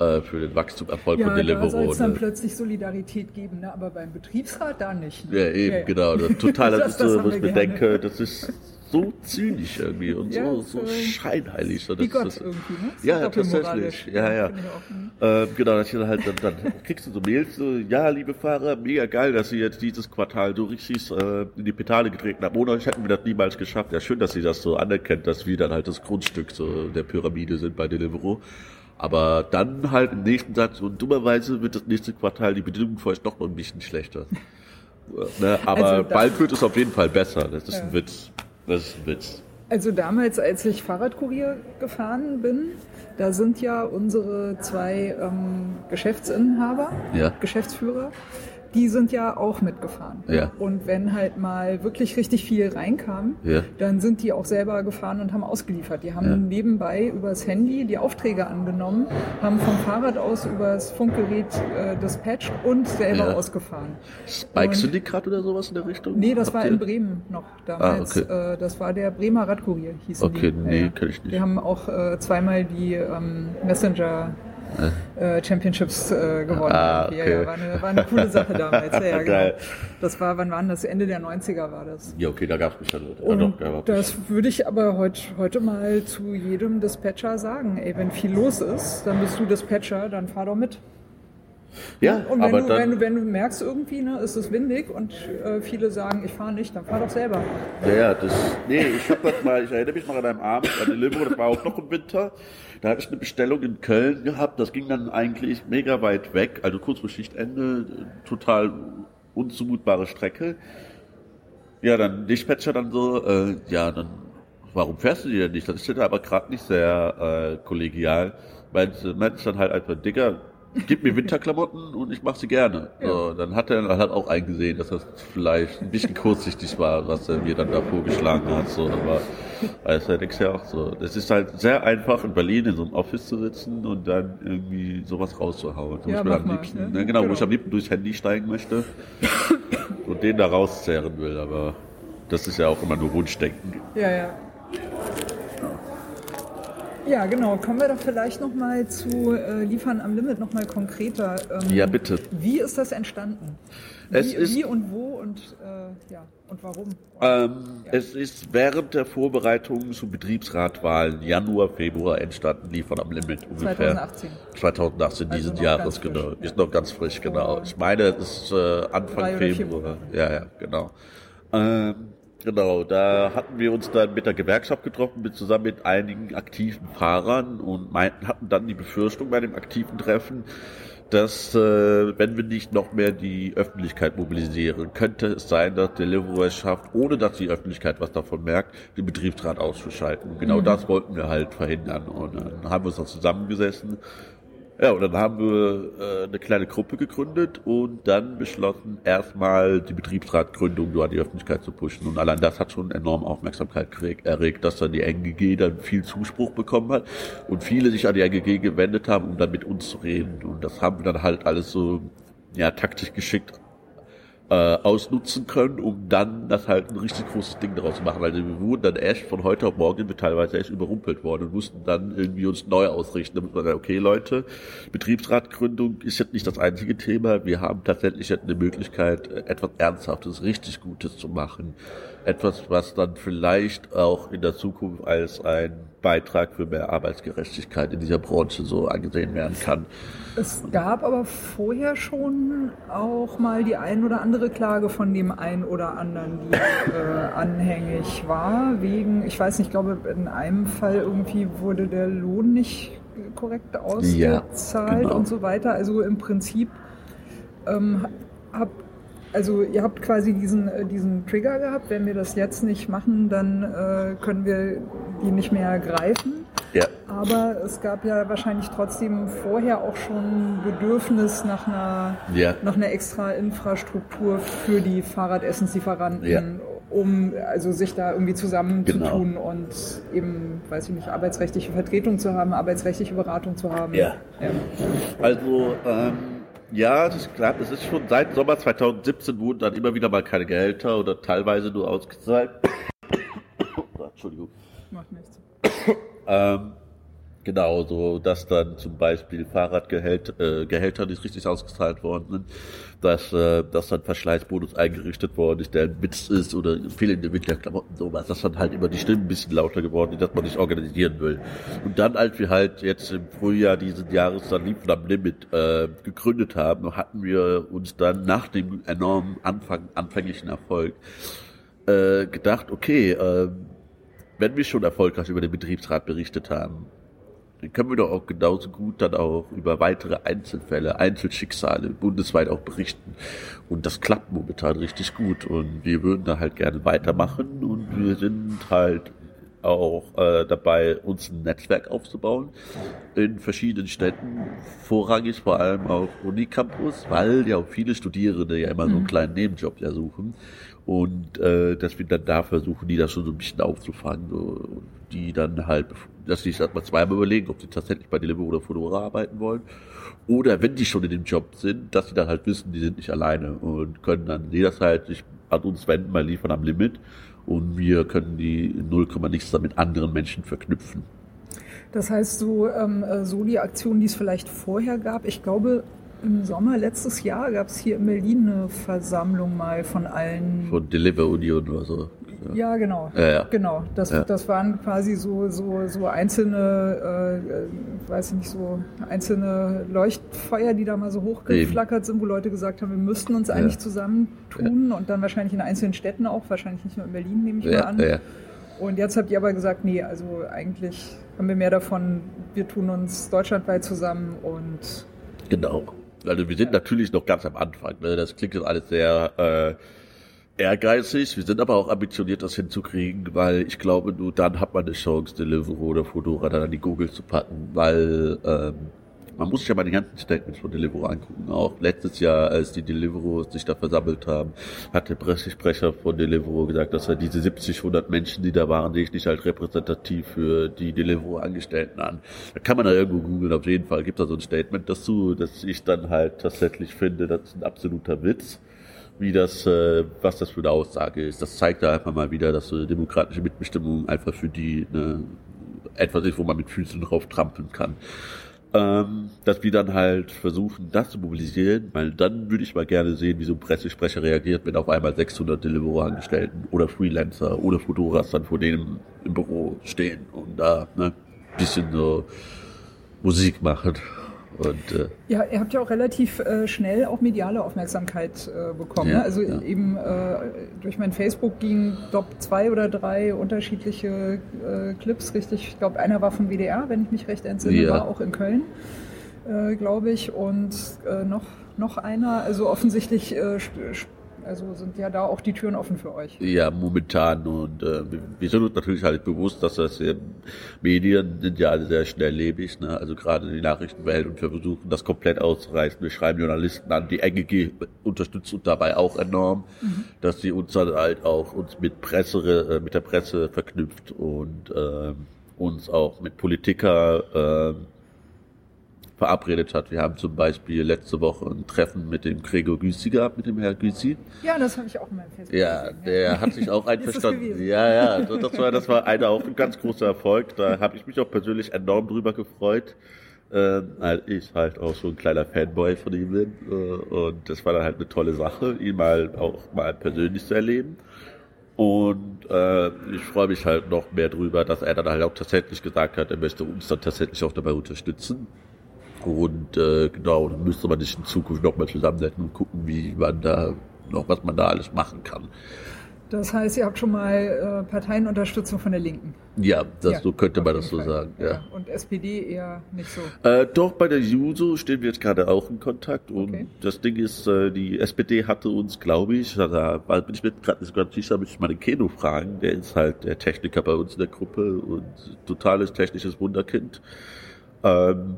äh, für den Wachstumserfolg ja, von Deliveroo. Da soll es dann plötzlich Solidarität geben, ne? aber beim Betriebsrat da nicht. Ne? Ja, eben, ja, ja. genau. Total, das, das ist so, wo ich mir denke, das ist so zynisch irgendwie und ja, so, so scheinheilig. So, wie Gott das, irgendwie, ne? ja, ja, tatsächlich. Ja, ja. Ähm, genau, dass ich dann halt, dann, dann kriegst du so Mails, so, ja, liebe Fahrer, mega geil, dass Sie jetzt dieses Quartal so richtig äh, in die Petale getreten haben. Ohne euch hätten wir das niemals geschafft. Ja, schön, dass Sie das so anerkennt, dass wir dann halt das Grundstück so der Pyramide sind bei Deliveroo. Aber dann halt im nächsten Satz, und dummerweise wird das nächste Quartal die Bedingungen für euch doch noch ein bisschen schlechter. ne? Aber also bald wird es auf jeden Fall besser. Das ist ja. ein Witz. Ein Witz. Also damals, als ich Fahrradkurier gefahren bin, da sind ja unsere zwei ähm, Geschäftsinhaber, ja. Geschäftsführer, die sind ja auch mitgefahren. Ja. Und wenn halt mal wirklich richtig viel reinkam, ja. dann sind die auch selber gefahren und haben ausgeliefert. Die haben ja. nebenbei übers Handy die Aufträge angenommen, haben vom Fahrrad aus übers Funkgerät äh, dispatcht und selber ja. ausgefahren. Spike Syndikat oder sowas in der Richtung? Nee, das Habt war ihr? in Bremen noch damals. Ah, okay. äh, das war der Bremer Radkurier, hieß Okay, die. nee, kenn ich nicht. Wir haben auch äh, zweimal die ähm, Messenger äh, Championships äh, gewonnen. Ah, okay. ja, ja, war, eine, war eine coole Sache damals. Ja, ja, genau. Das war, wann waren das? Ende der 90er war das. Ja, okay, da gab es mich dann. Und doch, ja, das würde ich aber heut, heute mal zu jedem Dispatcher sagen. Ey, wenn viel los ist, dann bist du Dispatcher, dann fahr doch mit. Ja, Und wenn, aber du, dann, wenn, du, wenn du merkst irgendwie, ne, ist es windig und äh, viele sagen, ich fahre nicht, dann fahr doch selber. Ja, ja, das. Nee, ich hab das mal, ich erinnere mich noch an einem Abend an Deliveroo, das war auch noch im Winter. Da hatte ich eine Bestellung in Köln gehabt, das ging dann eigentlich mega weit weg, also kurz vor Schichtende, total unzumutbare Strecke. Ja, dann Dispatcher dann so, äh, ja, dann, warum fährst du die denn nicht? Das ist ja aber gerade nicht sehr äh, kollegial. Meint, meint dann halt einfach, Digga, gib mir Winterklamotten und ich mache sie gerne. So, dann hat er dann halt auch eingesehen, dass das vielleicht ein bisschen kurzsichtig war, was er mir dann da vorgeschlagen hat. So, aber also er denkt ja auch so. Das ist halt sehr einfach in Berlin in so einem Office zu sitzen und dann irgendwie sowas rauszuhauen. Wo Ja, ich mir am mal, liebsten, ne? ne, genau, wo Genau. ich am liebsten durchs Handy steigen möchte und den da rauszehren will, aber das ist ja auch immer nur Wunschdenken. Ja, ja. Ja, genau. Kommen wir doch vielleicht noch mal zu äh, Liefern am Limit noch mal konkreter. Ähm, Ja, bitte. Wie ist das entstanden? Wie, Es ist- wie und wo und äh, ja und warum? Ähm, Es ist während der Vorbereitungen zu Betriebsratwahlen Januar, Februar entstanden, Liefern am Limit ungefähr. 2018. 2018 Also diesen Jahres, frisch, genau. ja. Ist noch ganz frisch, genau. Ich meine, es ist äh, Anfang Februar. Monaten. Ja, ja, genau. Ähm, genau, da hatten wir uns dann mit der Gewerkschaft getroffen, mit, zusammen mit einigen aktiven Fahrern und meinten, hatten dann die Befürchtung bei dem aktiven Treffen, dass äh, wenn wir nicht noch mehr die Öffentlichkeit mobilisieren, könnte es sein, dass Deliveroo es schafft, ohne dass die Öffentlichkeit was davon merkt, den Betriebsrat auszuschalten. Und genau das wollten wir halt verhindern. Und dann haben wir uns da zusammengesessen. Ja, und dann haben wir äh, eine kleine Gruppe gegründet und dann beschlossen, erstmal die Betriebsratgründung nur an die Öffentlichkeit zu pushen. Und allein das hat schon enorm Aufmerksamkeit erregt, dass dann die NGG dann viel Zuspruch bekommen hat und viele sich an die NGG gewendet haben, um dann mit uns zu reden. Und das haben wir dann halt alles so ja, taktisch geschickt äh, ausnutzen können, um dann das halt ein richtig großes Ding daraus zu machen. Also wir wurden dann echt von heute auf morgen teilweise echt überrumpelt worden und mussten dann irgendwie uns neu ausrichten, damit man sagt, okay Leute, Betriebsratgründung ist jetzt nicht das einzige Thema. Wir haben tatsächlich jetzt eine Möglichkeit, etwas Ernsthaftes, richtig Gutes zu machen. Etwas, was dann vielleicht auch in der Zukunft als ein Beitrag für mehr Arbeitsgerechtigkeit in dieser Branche so angesehen werden kann. Es gab aber vorher schon auch mal die ein oder andere Klage von dem einen oder anderen, die äh, anhängig war, wegen, ich weiß nicht, ich glaube, in einem Fall irgendwie wurde der Lohn nicht korrekt ausgezahlt genau. und so weiter. Also im Prinzip ähm, hab, also ihr habt quasi diesen, äh, diesen Trigger gehabt, wenn wir das jetzt nicht machen, dann äh, können wir die nicht mehr greifen. Ja. Aber es gab ja wahrscheinlich trotzdem vorher auch schon Bedürfnis nach einer, Ja. nach einer extra Infrastruktur für die Fahrradessenslieferanten, Ja. um also sich da irgendwie zusammenzutun Genau. und eben, weiß ich nicht, arbeitsrechtliche Vertretung zu haben, arbeitsrechtliche Beratung zu haben. Ja. ja. Also, ähm, ja, das ist klar, es ist schon seit Sommer 2017 wurden dann immer wieder mal keine Gehälter oder teilweise nur ausgezahlt. Entschuldigung. Macht nichts. Ähm, genau, so dass dann zum Beispiel Fahrradgehälter äh, Gehälter nicht richtig ausgezahlt worden sind, dass, äh, dass dann Verschleißbonus eingerichtet worden ist, der ein Witz ist oder fehlende Winterklamotten, sowas, dass dann halt immer die Stimmen ein bisschen lauter geworden ist, dass man sich organisieren will. Und dann, als wir halt jetzt im Frühjahr dieses Jahres dann Liefen am Limit äh, gegründet haben, hatten wir uns dann nach dem enormen Anfang, anfänglichen Erfolg äh, gedacht, okay, äh, wenn wir schon erfolgreich über den Betriebsrat berichtet haben, können wir doch auch genauso gut dann auch über weitere Einzelfälle, Einzelschicksale bundesweit auch berichten. Und das klappt momentan richtig gut. Und wir würden da halt gerne weitermachen. Und wir sind halt auch äh, dabei, uns ein Netzwerk aufzubauen in verschiedenen Städten, vorrangig vor allem auf Unicampus, weil ja auch viele Studierende ja immer so einen kleinen Nebenjob ja suchen und äh, dass wir dann da versuchen, die das schon so ein bisschen aufzufangen, so, und die dann halt, dass sie sich erstmal zweimal überlegen, ob sie tatsächlich bei Deliveroo oder Fedora arbeiten wollen oder wenn die schon in dem Job sind, dass sie dann halt wissen, die sind nicht alleine und können dann jederzeit sich an uns wenden, mal liefern am Limit und wir können die in 0, nichts damit anderen Menschen verknüpfen. Das heißt, so, ähm, äh, so die Aktion, die es vielleicht vorher gab, ich glaube, im Sommer letztes Jahr gab es hier in Berlin eine Versammlung mal von allen. Von Deliver Union oder so. Ja, genau. Ja, ja. Genau. Das, Ja. das waren quasi so, so, so einzelne, äh, weiß ich nicht, so einzelne Leuchtfeuer, die da mal so hochgeflackert sind, wo Leute gesagt haben, wir müssten uns eigentlich zusammentun und dann wahrscheinlich in einzelnen Städten auch, wahrscheinlich nicht nur in Berlin, nehme ich mal an. Und jetzt habt ihr aber gesagt, nee, also eigentlich haben wir mehr davon, wir tun uns deutschlandweit zusammen und Genau. Also wir sind natürlich noch ganz am Anfang. Ne? Das klingt jetzt alles sehr äh, ehrgeizig. Wir sind aber auch ambitioniert, das hinzukriegen, weil ich glaube, nur dann hat man eine Chance, Deliveroo oder Fodora dann an die Google zu packen, weil ähm, man muss sich ja mal die ganzen Statements von Deliveroo angucken. Auch letztes Jahr, als die Deliveroo sich da versammelt haben, hat der Pressesprecher von Deliveroo gesagt, dass er diese 70, 100 Menschen, die da waren, sehe ich nicht als repräsentativ für die Deliveroo-Angestellten an. Da kann man da irgendwo googeln, auf jeden Fall gibt da so ein Statement dazu, dass ich dann halt tatsächlich finde, das ist ein absoluter Witz wie das, äh, was das für eine Aussage ist. Das zeigt da einfach mal wieder, dass so eine demokratische Mitbestimmung einfach für die eine, etwas ist, wo man mit Füßen drauf trampeln kann. Ähm, dass wir dann halt versuchen, das zu mobilisieren, weil dann würde ich mal gerne sehen, wie so ein Pressesprecher reagiert, wenn auf einmal 600 Deliveroo-Angestellten oder Freelancer oder Fotoras dann vor denen im Büro stehen und da ne, bisschen so Musik machen. Und äh, Ja, ihr habt ja auch relativ äh, schnell auch mediale Aufmerksamkeit äh, bekommen. Ja, ne? Also ja. eben äh, durch mein Facebook gingen, glaube zwei oder drei unterschiedliche äh, Clips, richtig. Ich glaube, einer war vom WDR, wenn ich mich recht entsinne, Ja. war auch in Köln, äh, glaube ich. Und noch, noch einer, also offensichtlich also sind ja da auch die Türen offen für euch. Ja, momentan. Und äh, wir- sind uns natürlich halt bewusst, dass das äh, Medien sind ja alle sehr schnelllebig, ne? also gerade die Nachrichtenwelt und wir versuchen das komplett auszureißen. Wir schreiben Journalisten an, die NGG unterstützt uns dabei auch enorm, dass sie uns dann halt auch uns mit Presse, äh, mit der Presse verknüpft und ähm, uns auch mit Politiker ähm, verabredet hat. Wir haben zum Beispiel letzte Woche ein Treffen mit dem Gregor Gysi gehabt, mit dem Herr Gysi. Ja, das habe ich auch in meinem Facebook Ja, gesehen. der hat sich auch einverstanden. Ja, ja, das war, das war einer auch ein ganz großer Erfolg. Da habe ich mich auch persönlich enorm drüber gefreut. Ähm, weil ich halt auch so ein kleiner Fanboy von ihm bin. Äh, und das war dann halt eine tolle Sache, ihn mal auch mal persönlich zu erleben. Und äh, ich freue mich halt noch mehr drüber, dass er dann halt auch tatsächlich gesagt hat, er möchte uns dann tatsächlich auch dabei unterstützen. Und äh, genau, dann müsste man sich in Zukunft nochmal zusammensetzen und gucken, wie man da noch, was man da alles machen kann. Das heißt, ihr habt schon mal äh, Parteienunterstützung von der Linken. Ja, das, Ja, so könnte man das so Fall. sagen, ja. Und SPD eher nicht so. Äh, doch, bei der Juso stehen wir jetzt gerade auch in Kontakt und Okay. das Ding ist, äh, die SPD hatte uns, glaube ich, da war- bin ich mir gerade nicht so ganz sicher, müsste ich mal den Keno fragen, der ist halt der Techniker bei uns in der Gruppe und totales technisches Wunderkind. Ähm,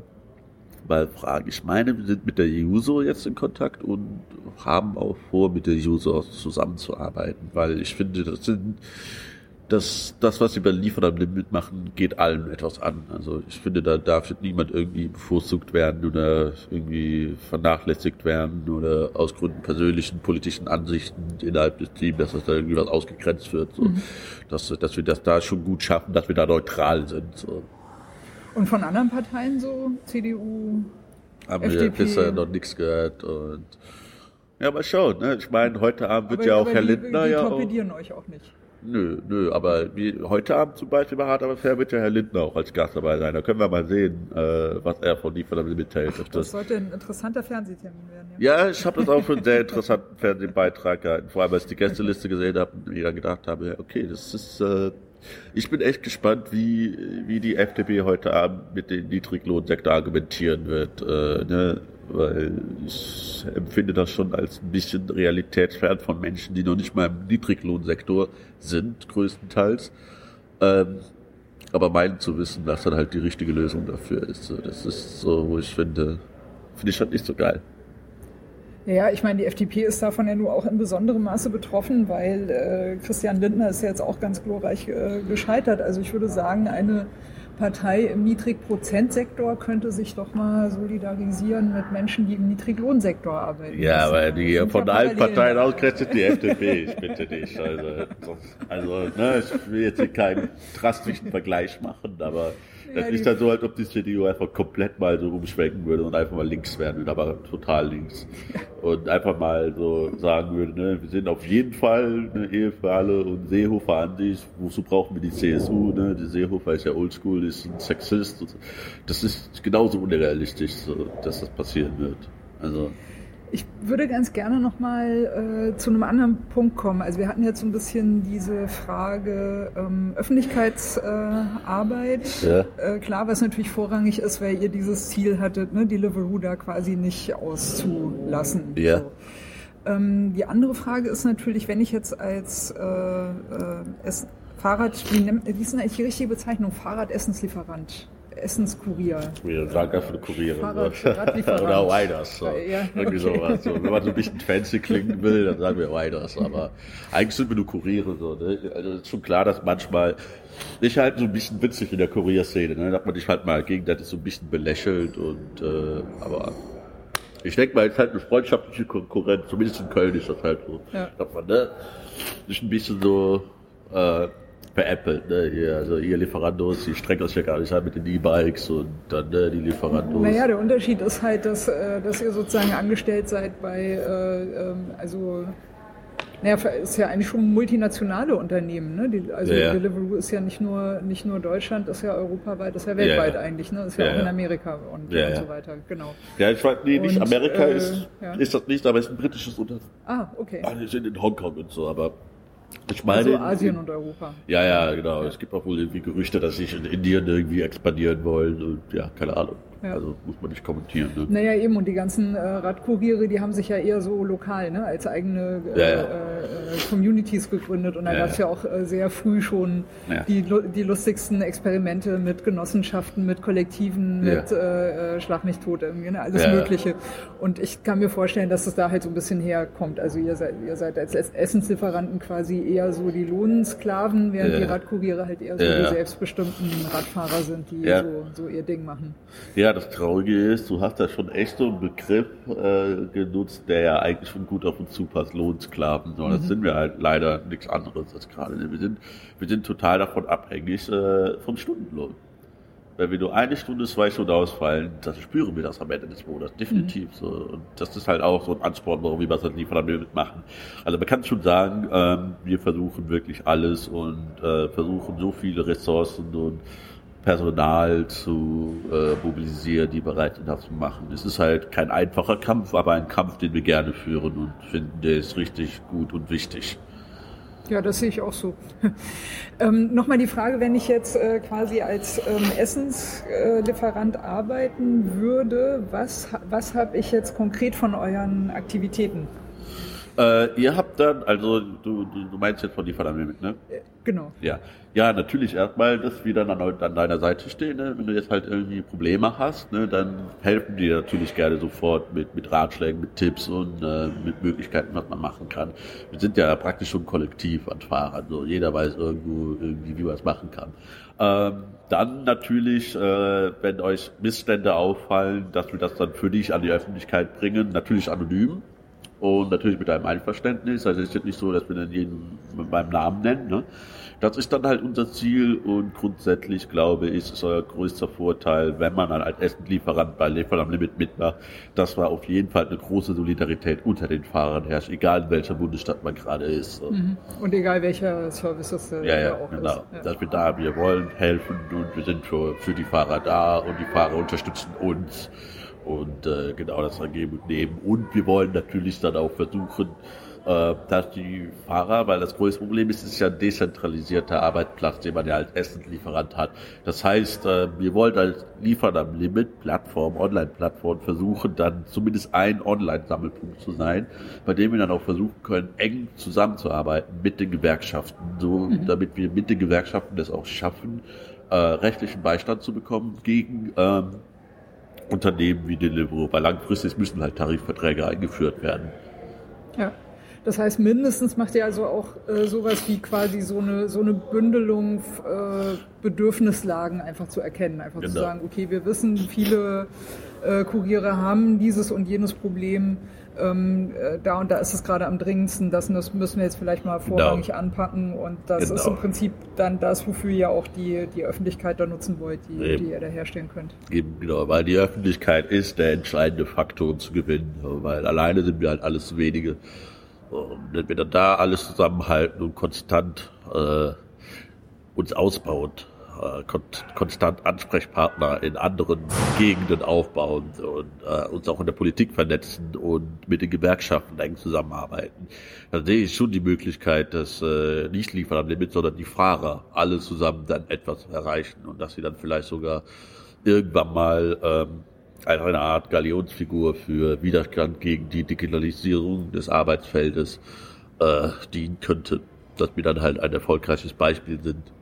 mal fragen, ich meine, wir sind mit der Juso jetzt in Kontakt und haben auch vor, mit der Juso zusammenzuarbeiten, weil ich finde, das sind das, das, was sie bei Liefern am Limit machen, geht allen etwas an. Also ich finde, da darf niemand irgendwie bevorzugt werden oder irgendwie vernachlässigt werden oder aus Gründen persönlichen politischen Ansichten innerhalb des Teams, dass das da irgendwie was ausgegrenzt wird. So. Dass, dass wir das da schon gut schaffen, dass wir da neutral sind. So. Und von anderen Parteien so, CDU, Haben wir bisher noch nichts gehört und ja, mal schauen. Ne? Ich meine, heute Abend wird aber, ja auch Herr die, Lindner die ja auch. torpedieren euch auch nicht. Nö, nö, aber wie, heute Abend zum Beispiel bei Hard aber fair wird ja Herr Lindner auch als Gast dabei sein. Da können wir mal sehen, äh, was er von Liefer damit mitteilt. Ob Das das sollte ein interessanter Fernsehtermin werden. Ja. ja, ich habe das auch für einen sehr interessanten Fernsehbeitrag gehalten. Vor allem, als ich die Gästeliste gesehen habe und mir dann gedacht habe, ja, okay, das ist, äh, ich bin echt gespannt, wie, wie die FDP heute Abend mit dem Niedriglohnsektor argumentieren wird, äh, ne? weil ich empfinde das schon als ein bisschen realitätsfern von Menschen, die noch nicht mal im Niedriglohnsektor sind, größtenteils. Ähm, aber meinen zu wissen, dass dann halt die richtige Lösung dafür ist. Das ist so, wo ich finde, finde ich halt nicht so geil. Ja, ich meine, die FDP ist davon ja nur auch in besonderem Maße betroffen, weil äh, Christian Lindner ist ja jetzt auch ganz glorreich äh, gescheitert. Also ich würde sagen, eine Partei im Niedrigprozentsektor könnte sich doch mal solidarisieren mit Menschen, die im Niedriglohnsektor arbeiten. Ja, Das aber die von allen. Parteien ausgerechnet die FDP, ich bitte dich. Also, also ne, ich will jetzt hier keinen drastischen Vergleich machen, aber Das ist dann so, als ob die CDU einfach komplett mal so umschwenken würde und einfach mal links werden würde, aber total links. Und einfach mal so sagen würde, ne, wir sind auf jeden Fall eine Ehe für alle und Seehofer an sich, wozu brauchen wir die CSU, ne? Die Seehofer ist ja oldschool, ist ein Sexist. Das ist genauso unrealistisch, so, dass das passieren wird. Also. Ich würde ganz gerne noch mal äh, zu einem anderen Punkt kommen. Also wir hatten jetzt so ein bisschen diese Frage ähm, Öffentlichkeitsarbeit. Äh, ja. äh, klar, was natürlich vorrangig ist, weil ihr dieses Ziel hattet, ne, Deliveroo da quasi nicht auszulassen. Ja. So. Ähm, die andere Frage ist natürlich, wenn ich jetzt als äh, äh, Fahrrad, wie, nennt, wie ist denn eigentlich die richtige Bezeichnung? Fahrradessenslieferant Essenskurier. Wir sagen einfach eine Kuriere. Oder Riders. So. Ja, Irgendwie okay. sowas. So, wenn man so ein bisschen fancy klingen will, dann sagen wir Riders. Aber eigentlich sind wir nur Kuriere. So, ne? Also ist schon klar, dass manchmal ich halt so ein bisschen witzig in der Kurierszene. Ne? Da hat man dich halt mal gegenseitig so ein bisschen belächelt. Und äh, aber ich denke mal, es ist halt eine freundschaftliche Konkurrenz. Zumindest in Köln ist das halt so. Ja. Dass man ne, sich ein bisschen so... Äh, veräppelt. Ne? Hier, also ihr Lieferandos, die streckt euch ja gar nicht an mit den E-Bikes und dann ne, die Lieferandos. Naja, der Unterschied ist halt, dass, äh, dass ihr sozusagen angestellt seid bei, äh, ähm, also naja, ist ja eigentlich schon multinationale Unternehmen. Ne? Die, also ja, ja. Deliveroo ist ja nicht nur nicht nur Deutschland, ist ja europaweit, ist ja weltweit ja, eigentlich. Ne? Ist ja, auch in Amerika und, und, so weiter. Genau. Ja, ich weiß, nee, nicht und, Amerika äh, ist, ist das nicht, aber es ist ein britisches Unternehmen. Ah, okay. Also die sind in Hongkong und so, aber ich meine, also Asien und Europa. Ja, ja, genau. Es gibt auch wohl irgendwie Gerüchte, dass sich in Indien irgendwie expandieren wollen und ja, keine Ahnung. Ja. Also muss man nicht kommentieren. Ne? Naja, eben. Und die ganzen äh, Radkuriere, die haben sich ja eher so lokal, ne, als eigene äh, ja, ja. Äh, Communities gegründet. Und da gab es ja auch äh, sehr früh schon die, die lustigsten Experimente mit Genossenschaften, mit Kollektiven, mit äh, äh, Schlag mich tot, irgendwie, ne, alles Mögliche. Und ich kann mir vorstellen, dass es da halt so ein bisschen herkommt. Also ihr seid, ihr seid als Essenslieferanten quasi eher so die Lohnsklaven, während die Radkuriere halt eher so die selbstbestimmten Radfahrer sind, die so, so ihr Ding machen. Ja, das Traurige ist, du hast da schon echt so einen Begriff äh, genutzt, der ja eigentlich schon gut auf uns zupasst, Lohnsklaven. So, das mhm. sind wir halt leider nichts anderes als gerade. Wir sind, wir sind total davon abhängig äh, vom Stundenlohn. Wenn wir nur eine Stunde, zwei Stunden ausfallen, dann spüren wir das am Ende des Monats, definitiv. Mhm. So. Und das ist halt auch so ein Ansporn, warum wir was an Lieferanten mitmachen. Also man kann schon sagen, ähm, wir versuchen wirklich alles und äh, versuchen so viele Ressourcen und Personal zu äh, mobilisieren, die bereit sind, das zu machen. Es ist halt kein einfacher Kampf, aber ein Kampf, den wir gerne führen und finden, der ist richtig gut und wichtig. Ja, das sehe ich auch so. ähm, Nochmal die Frage, wenn ich jetzt äh, quasi als ähm, Essenslieferant äh, arbeiten würde, was, was habe ich jetzt konkret von euren Aktivitäten? Äh, ihr habt dann, also du, du, meinst jetzt von Lieferanten, ne? Äh, genau. Ja, ja, natürlich erstmal, dass wir dann an, an, deiner Seite stehen. Ne? Wenn du jetzt halt irgendwie Probleme hast, ne, dann helfen die natürlich gerne sofort mit, mit Ratschlägen, mit Tipps und äh, mit Möglichkeiten, was man machen kann. Wir sind ja praktisch schon kollektiv an Fahrern. So jeder weiß irgendwo irgendwie, wie man es machen kann. Ähm, dann natürlich, äh, wenn euch Missstände auffallen, dass wir das dann für dich an die Öffentlichkeit bringen, natürlich anonym und natürlich mit einem Einverständnis. Also es ist jetzt nicht so, dass wir dann jeden beim Namen nennen. Ne? Das ist dann halt unser Ziel und grundsätzlich glaube ich, ist euer größter Vorteil, wenn man dann als Essenlieferant bei Lieferant am Limit mitmacht, dass wir auf jeden Fall eine große Solidarität unter den Fahrern herrscht, egal in welcher Bundesstadt man gerade ist. Mhm. Und egal welcher Service das ja, ja, auch genau. ist. Ja. Dass wir da, wir wollen helfen und wir sind für, für die Fahrer da und die Fahrer unterstützen uns und äh, genau das dann geben und nehmen. Und wir wollen natürlich dann auch versuchen, äh, dass die Fahrer, weil das größte Problem ist, es ist ja ein dezentralisierter Arbeitsplatz, den man ja als Essenslieferant hat. Das heißt, äh, wir wollen als Liefern am Limit, Plattform, Online-Plattform versuchen, dann zumindest ein Online-Sammelpunkt zu sein, bei dem wir dann auch versuchen können, eng zusammenzuarbeiten mit den Gewerkschaften, so mhm. damit wir mit den Gewerkschaften das auch schaffen, äh, rechtlichen Beistand zu bekommen gegen ähm, Unternehmen wie Deliveroo, weil langfristig müssen halt Tarifverträge eingeführt werden. Ja. Das heißt, mindestens macht ihr also auch äh, sowas wie quasi so eine, so eine Bündelung äh, Bedürfnislagen einfach zu erkennen. Einfach genau. zu sagen, okay, wir wissen, viele äh, Kuriere haben dieses und jenes Problem. Ähm, äh, da und da ist es gerade am dringendsten, das, das müssen wir jetzt vielleicht mal vorrangig genau. anpacken und das genau. ist im Prinzip dann das, wofür ihr auch die, die Öffentlichkeit da nutzen wollt, die, die ihr da herstellen könnt. Eben, genau, weil die Öffentlichkeit ist der entscheidende Faktor, um zu gewinnen, weil alleine sind wir halt alles zu wenige. Und wenn wir dann da alles zusammenhalten und konstant äh, uns ausbauen, äh, konstant Ansprechpartner in anderen Gegenden aufbauen und äh, uns auch in der Politik vernetzen und mit den Gewerkschaften eng zusammenarbeiten. Dann sehe ich schon die Möglichkeit, dass äh, nicht Liefern am Limit, sondern die Fahrer alle zusammen dann etwas erreichen und dass sie dann vielleicht sogar irgendwann mal ähm, eine Art Galionsfigur für Widerstand gegen die Digitalisierung des Arbeitsfeldes äh, dienen könnte, dass wir dann halt ein erfolgreiches Beispiel sind.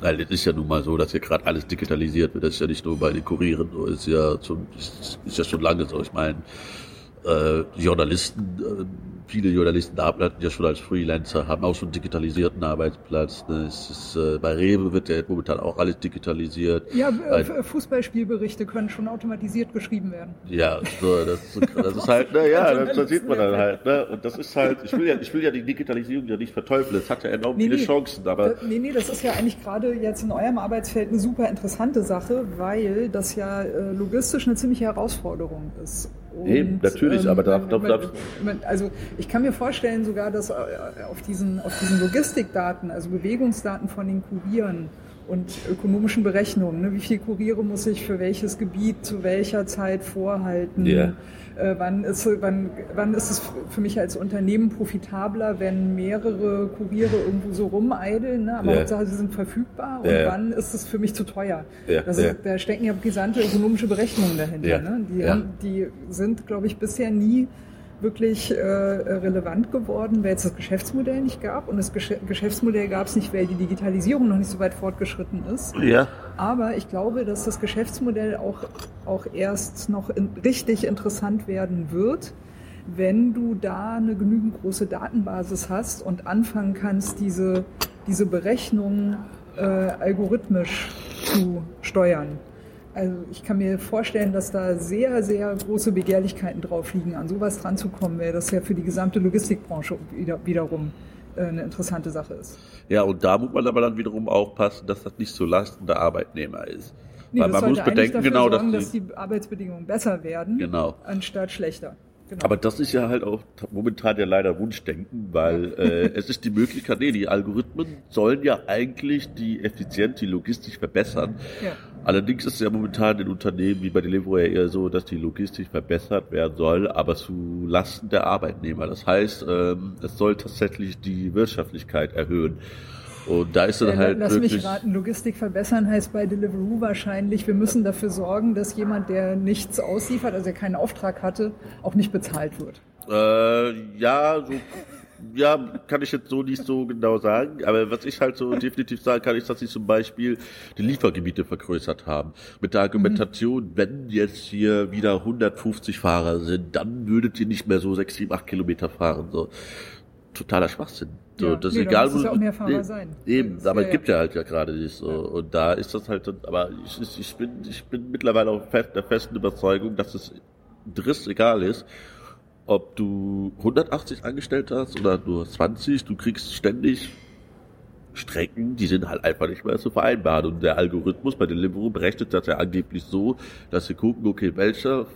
Weil es ist ja nun mal so, dass hier gerade alles digitalisiert wird. Das ist ja nicht nur bei den Kurieren so, ist ja, schon, ist, ist ja schon lange so. Ich meine, äh, Journalisten, äh, viele Journalisten arbeiten ja schon als Freelancer, haben auch schon digitalisierten Arbeitsplatz. Ne? Es ist, äh, bei Rewe wird ja momentan auch alles digitalisiert. Ja, äh, Fußballspielberichte können schon automatisiert geschrieben werden. Ja, so, das, das ist halt, ne, ja, das, das sieht man dann halt. Ne? Und das ist halt, ich will ja, ich will ja die Digitalisierung ja nicht verteufeln. Es hat ja enorm nee, viele nee, Chancen, aber. Nee, nee, das ist ja eigentlich gerade jetzt in eurem Arbeitsfeld eine super interessante Sache, weil das ja äh, logistisch eine ziemliche Herausforderung ist. Und, Eben, natürlich, ähm, aber da, da, da, also ich kann mir vorstellen sogar, dass äh, auf diesen, auf diesen Logistikdaten, also Bewegungsdaten von den Kurieren und ökonomischen Berechnungen, ne, wie viel Kuriere muss ich für welches Gebiet zu welcher Zeit vorhalten, yeah wann, ist, wann, wann ist es für mich als Unternehmen profitabler, wenn mehrere Kuriere irgendwo so rumeideln, ne? aber ja. Hauptsache sie sind verfügbar und ja. wann ist es für mich zu teuer? Ja. Ist, da stecken ja brisante ökonomische Berechnungen dahinter. Ne? Die, die sind, glaube ich, bisher nie wirklich äh, relevant geworden, weil es das Geschäftsmodell nicht gab. Und das Gesch Geschäftsmodell gab es nicht, weil die Digitalisierung noch nicht so weit fortgeschritten ist. Ja. Aber ich glaube, dass das Geschäftsmodell auch, auch erst noch in, richtig interessant werden wird, wenn du da eine genügend große Datenbasis hast und anfangen kannst, diese, diese Berechnungen äh, algorithmisch zu steuern. Also ich kann mir vorstellen, dass da sehr, sehr große Begehrlichkeiten drauf liegen, an sowas dran zu kommen, weil das ja für die gesamte Logistikbranche wieder, wiederum äh, eine interessante Sache ist. Ja, und da muss man aber dann wiederum aufpassen, dass das nicht so Lasten der Arbeitnehmer ist. Nee, Weil man muss bedenken, genau, sorgen, dass, die, dass die Arbeitsbedingungen besser werden, genau. anstatt schlechter. Genau. Aber das ist ja halt auch momentan ja leider Wunschdenken, weil äh, es ist die Möglichkeit, nee, die Algorithmen sollen ja eigentlich die Effizienz, die Logistik verbessern. Ja. Allerdings ist es ja momentan in Unternehmen wie bei Deliveroo ja eher so, dass die Logistik verbessert werden soll, aber zu Lasten der Arbeitnehmer. Das heißt, ähm, es soll tatsächlich die Wirtschaftlichkeit erhöhen. Und da ist dann halt. Lass mich raten, Logistik verbessern heißt bei Deliveroo wahrscheinlich, wir müssen dafür sorgen, dass jemand, der nichts ausliefert, also der keinen Auftrag hatte, auch nicht bezahlt wird. Äh, ja, so ja, kann ich jetzt so nicht so genau sagen, aber was ich halt so definitiv sagen kann, ist, dass sie zum Beispiel die Liefergebiete vergrößert haben. Mit der Argumentation, mhm. wenn jetzt hier wieder 150 Fahrer sind, dann würdet ihr nicht mehr so 6, 7, 8 Kilometer fahren. So totaler Schwachsinn. So, ja, das nee, ist egal, wo ja auch mehr Fahrer nee, sein. Eben, aber es ja, gibt ja halt ja gerade nicht so. Und da ist das halt, aber ich, ich bin, ich bin mittlerweile auch der festen Überzeugung, dass es Driss egal ist, ob du 180 angestellt hast oder nur 20, du kriegst ständig Strecken, die sind halt einfach nicht mehr zu vereinbaren. Und der Algorithmus bei Deliveroo berechnet das ja angeblich so, dass sie gucken, okay, welcher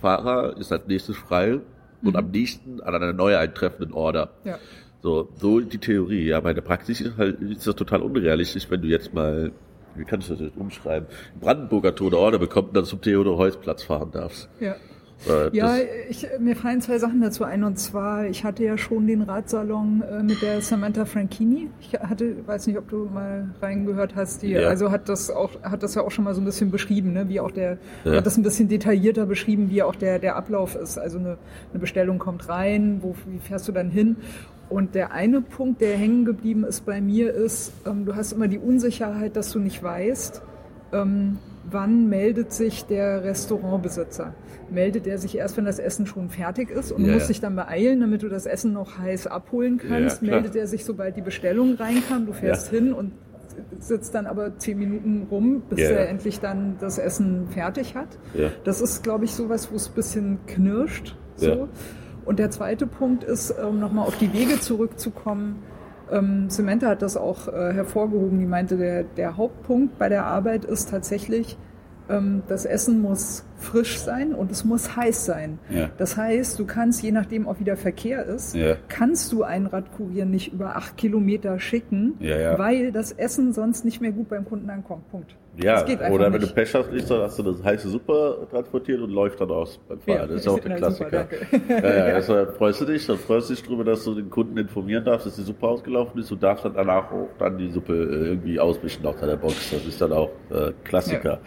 Fahrer ist als nächstes frei und mhm. am nächsten an einer neu eintreffenden Order. Ja. So, so die Theorie. Ja, bei der Praxis ist, halt, ist das total unrealistisch, wenn du jetzt mal, wie kann ich das jetzt umschreiben, Brandenburger Tode Order bekommt und dann zum Theodor-Heuss-Platz fahren darfst. Ja. Äh, ja, ich, mir fallen zwei Sachen dazu ein. Und zwar, ich hatte ja schon den Radsalon äh, mit der Samantha Franchini. Ich hatte, weiß nicht, ob du mal reingehört hast, die, ja. also hat das auch, hat das ja auch schon mal so ein bisschen beschrieben, ne, wie auch der, ja. hat das ein bisschen detaillierter beschrieben, wie auch der, der Ablauf ist. Also eine, eine Bestellung kommt rein, wo, wie fährst du dann hin? Und der eine Punkt, der hängen geblieben ist bei mir, ist, ähm, du hast immer die Unsicherheit, dass du nicht weißt, ähm, wann meldet sich der Restaurantbesitzer? Meldet er sich erst, wenn das Essen schon fertig ist und ja, muss sich dann beeilen, damit du das Essen noch heiß abholen kannst? Ja, meldet er sich, sobald die Bestellung reinkam? Du fährst ja. hin und sitzt dann aber zehn Minuten rum, bis er endlich dann das Essen fertig hat. Das ist, glaube ich, sowas, wo es ein bisschen knirscht So. Und der zweite Punkt ist, um nochmal auf die Wege zurückzukommen, ähm, Samantha hat das auch äh, hervorgehoben, die meinte, der, der Hauptpunkt bei der Arbeit ist tatsächlich, ähm, das Essen muss frisch sein und es muss heiß sein. Ja. Das heißt, du kannst, je nachdem auch wie der Verkehr ist, Ja. kannst du einen Radkurier nicht über acht Kilometer schicken, Ja, weil das Essen sonst nicht mehr gut beim Kunden ankommt. Punkt. Ja, oder wenn nicht. du Pech hast, liest, dann hast du das heiße Suppe transportiert und läuft dann aus beim Fahren. Ja, das ist auch der super, Klassiker. danke. ja, ja, deshalb freust du dich, dann freust du dich drüber, dass du den Kunden informieren darfst, dass die Suppe ausgelaufen ist. Du darfst dann danach auch dann die Suppe äh, irgendwie ausmischen aus deiner Box. Das ist dann auch äh, Klassiker.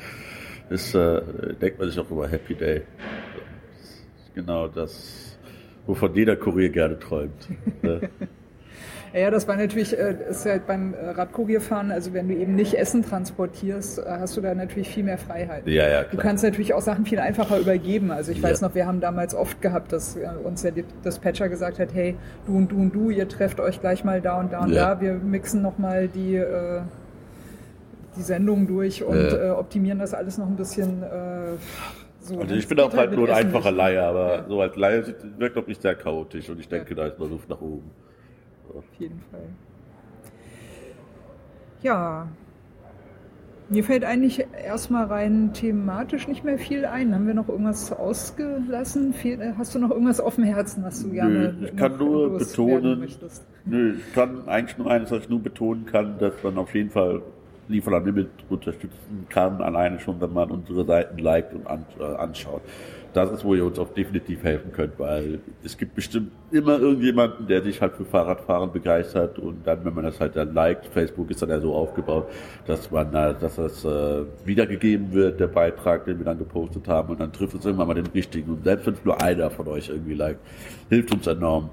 Das äh, denkt man sich auch immer Happy Day. Das ist genau das, wovon jeder Kurier gerne träumt. ne? Ja, das war natürlich, äh, ist halt beim äh, Radkurierfahren, also wenn du eben nicht Essen transportierst, äh, hast du da natürlich viel mehr Freiheit. Ja, ja, Du klar. kannst natürlich auch Sachen viel einfacher übergeben. Also ich Ja. weiß noch, wir haben damals oft gehabt, dass uns der Dispatcher gesagt hat, hey, du und du und du, ihr trefft euch gleich mal da und da und Ja. da. Wir mixen nochmal die, äh, die Sendung durch und Ja. äh, optimieren das alles noch ein bisschen. Äh, so. Also ich bin auch halt nur ein einfacher. Laie, aber Ja. so als Laie wirkt doch nicht sehr chaotisch und ich denke, da ist noch Luft nach oben. Auf jeden Fall. Ja. Mir fällt eigentlich erstmal rein thematisch nicht mehr viel ein. Haben wir noch irgendwas ausgelassen? Äh, Hast du noch irgendwas auf dem Herzen, was du gerne ich kann nur betonen- möchtest? Nö, ich kann eigentlich nur eines, was ich nur betonen kann, dass man auf jeden Fall Liefer Limit unterstützen kann, alleine schon, wenn man unsere Seiten liked und an, äh, anschaut. Das ist, wo ihr uns auch definitiv helfen könnt, weil es gibt bestimmt immer irgendjemanden, der sich halt für Fahrradfahren begeistert und dann, wenn man das halt dann liked, Facebook ist dann ja so aufgebaut, dass man, dass das äh, wiedergegeben wird, der Beitrag, den wir dann gepostet haben und dann trifft es irgendwann mal den richtigen und selbst wenn es nur einer von euch irgendwie liked, hilft uns enorm.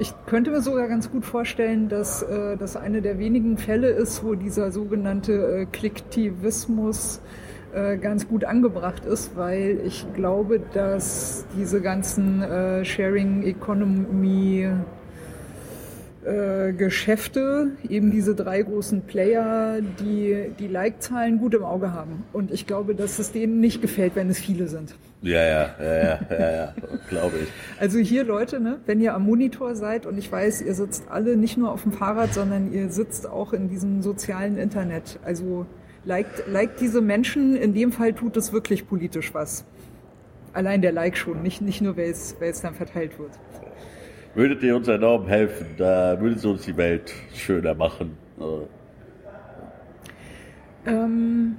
Ich könnte mir sogar ganz gut vorstellen, dass äh, das eine der wenigen Fälle ist, wo dieser sogenannte äh, Klicktivismus äh, ganz gut angebracht ist, weil ich glaube, dass diese ganzen äh, Sharing Economy äh, Geschäfte, eben diese drei großen Player, die die Like-Zahlen gut im Auge haben. Und ich glaube, dass es denen nicht gefällt, wenn es viele sind. Ja, ja, ja, ja, ja, ja glaube ich. Also hier Leute, ne, wenn ihr am Monitor seid und ich weiß, ihr sitzt alle nicht nur auf dem Fahrrad, sondern ihr sitzt auch in diesem sozialen Internet. Also liked, liked diese Menschen, in dem Fall tut es wirklich politisch was. Allein der Like schon, nicht, nicht nur, weil es, weil es dann verteilt wird. Würdet ihr uns enorm helfen, da würdet ihr uns die Welt schöner machen. Äh, Ähm,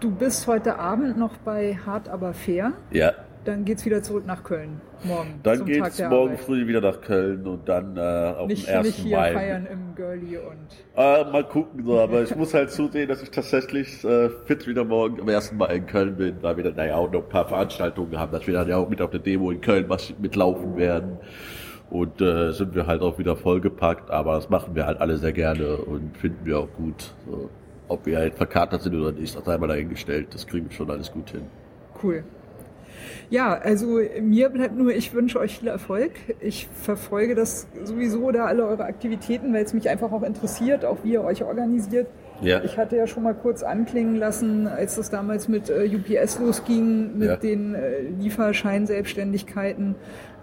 du bist heute Abend noch bei Hart aber fair. Ja, Dann geht's wieder zurück nach Köln morgen. dann geht's morgen Arbeit. früh wieder nach Köln und dann äh, auf Nicht, dem 1. nicht hier Mai. feiern im Girlie und Ah, mal gucken, so, aber ich muss halt zusehen, dass ich tatsächlich äh, fit wieder morgen am 1. Mai in Köln bin, weil wir dann naja auch noch ein paar Veranstaltungen haben, dass wir dann ja auch mit auf der Demo in Köln was mitlaufen werden. Und äh, sind wir halt auch wieder vollgepackt, aber das machen wir halt alle sehr gerne und finden wir auch gut. So. Ob wir halt verkatert sind oder nicht, das sei mal dahingestellt, das kriegen wir schon alles gut hin. Cool. Ja, also mir bleibt nur, ich wünsche euch viel Erfolg. Ich verfolge das sowieso da alle eure Aktivitäten, weil es mich einfach auch interessiert, auch wie ihr euch organisiert. Ja. Ich hatte ja schon mal kurz anklingen lassen, als es damals mit äh, UPS losging, mit Ja. den äh, Lieferscheinselbstständigkeiten.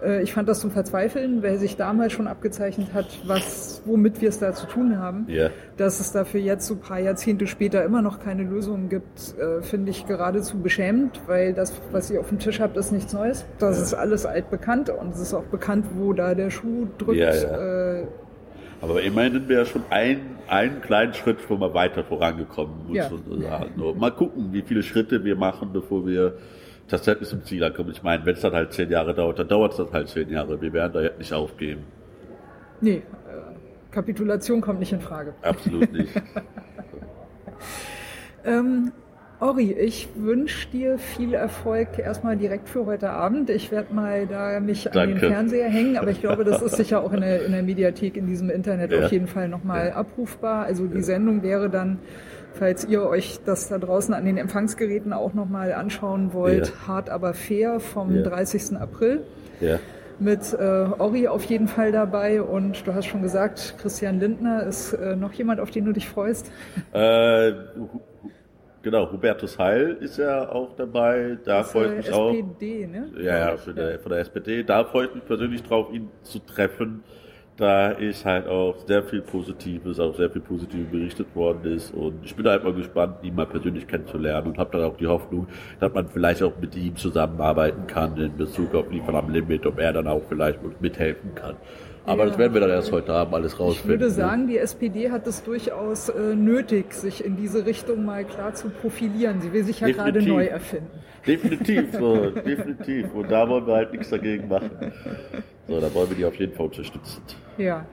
Äh, ich fand das zum Verzweifeln, weil sich damals schon abgezeichnet hat, was, womit wir es da zu tun haben. Ja. Dass es dafür jetzt so ein paar Jahrzehnte später immer noch keine Lösung gibt, äh, finde ich geradezu beschämend, weil das, was ihr auf dem Tisch habt, ist nichts Neues. Das ist alles altbekannt und es ist auch bekannt, wo da der Schuh drückt. Ja, ja. Äh, Aber immerhin sind wir ja schon ein, einen kleinen Schritt schon mal weiter vorangekommen, muss Ja. man so sagen. Nur mal gucken, wie viele Schritte wir machen, bevor wir tatsächlich zum Ziel ankommen. Ich meine, wenn es dann halt zehn Jahre dauert, dann dauert es dann halt zehn Jahre. Wir werden da jetzt nicht aufgeben. nee, äh, Kapitulation kommt nicht in Frage. Absolut nicht. Ähm, Ori, ich wünsche dir viel Erfolg erstmal direkt für heute Abend. Ich werde mal da mich an den Danke. Fernseher hängen, aber ich glaube, das ist sicher auch in der, in der Mediathek in diesem Internet Ja. auf jeden Fall nochmal Ja. abrufbar. Also die Sendung wäre dann, falls ihr euch das da draußen an den Empfangsgeräten auch nochmal anschauen wollt, Ja. hart aber fair vom Ja. 30. April ja. mit äh, Ori auf jeden Fall dabei und du hast schon gesagt, Christian Lindner ist äh, noch jemand, auf den du dich freust. Äh, Genau, Hubertus Heil ist ja auch dabei. Da freut mich auch. SPD, ne? Ja, ja, von der, von der SPD. Da freue ich mich persönlich drauf, ihn zu treffen da ist halt auch sehr viel Positives, auch sehr viel Positives berichtet worden ist. Und ich bin halt mal gespannt, ihn mal persönlich kennenzulernen und habe dann auch die Hoffnung, dass man vielleicht auch mit ihm zusammenarbeiten kann in Bezug auf Liefern am Limit, ob er dann auch vielleicht mithelfen kann. Aber ja. das werden wir dann erst heute Abend alles rausfinden. Ich würde sagen, die SPD hat es durchaus äh, nötig, sich in diese Richtung mal klar zu profilieren. Sie will sich ja gerade neu erfinden. Definitiv, so, definitiv. Und da wollen wir halt nichts dagegen machen. So, da wollen wir die auf jeden Fall unterstützen. Ja.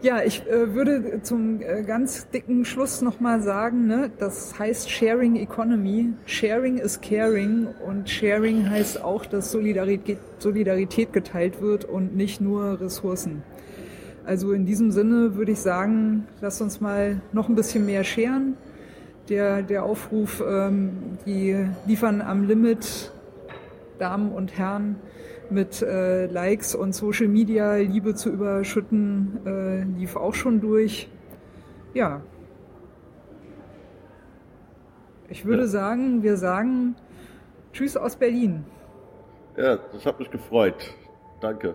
Ja, ich äh, würde zum äh, ganz dicken Schluss nochmal sagen, ne, das heißt Sharing Economy. Sharing is caring und Sharing heißt auch, dass Solidarität, Solidarität geteilt wird und nicht nur Ressourcen. Also in diesem Sinne würde ich sagen, lasst uns mal noch ein bisschen mehr scheren. Der, der Aufruf, ähm, die liefern am Limit, Damen und Herren, mit äh, Likes und Social Media Liebe zu überschütten, äh, lief auch schon durch. Ja. Ich würde ja. sagen, wir sagen Tschüss aus Berlin. Ja, das hat mich gefreut. Danke.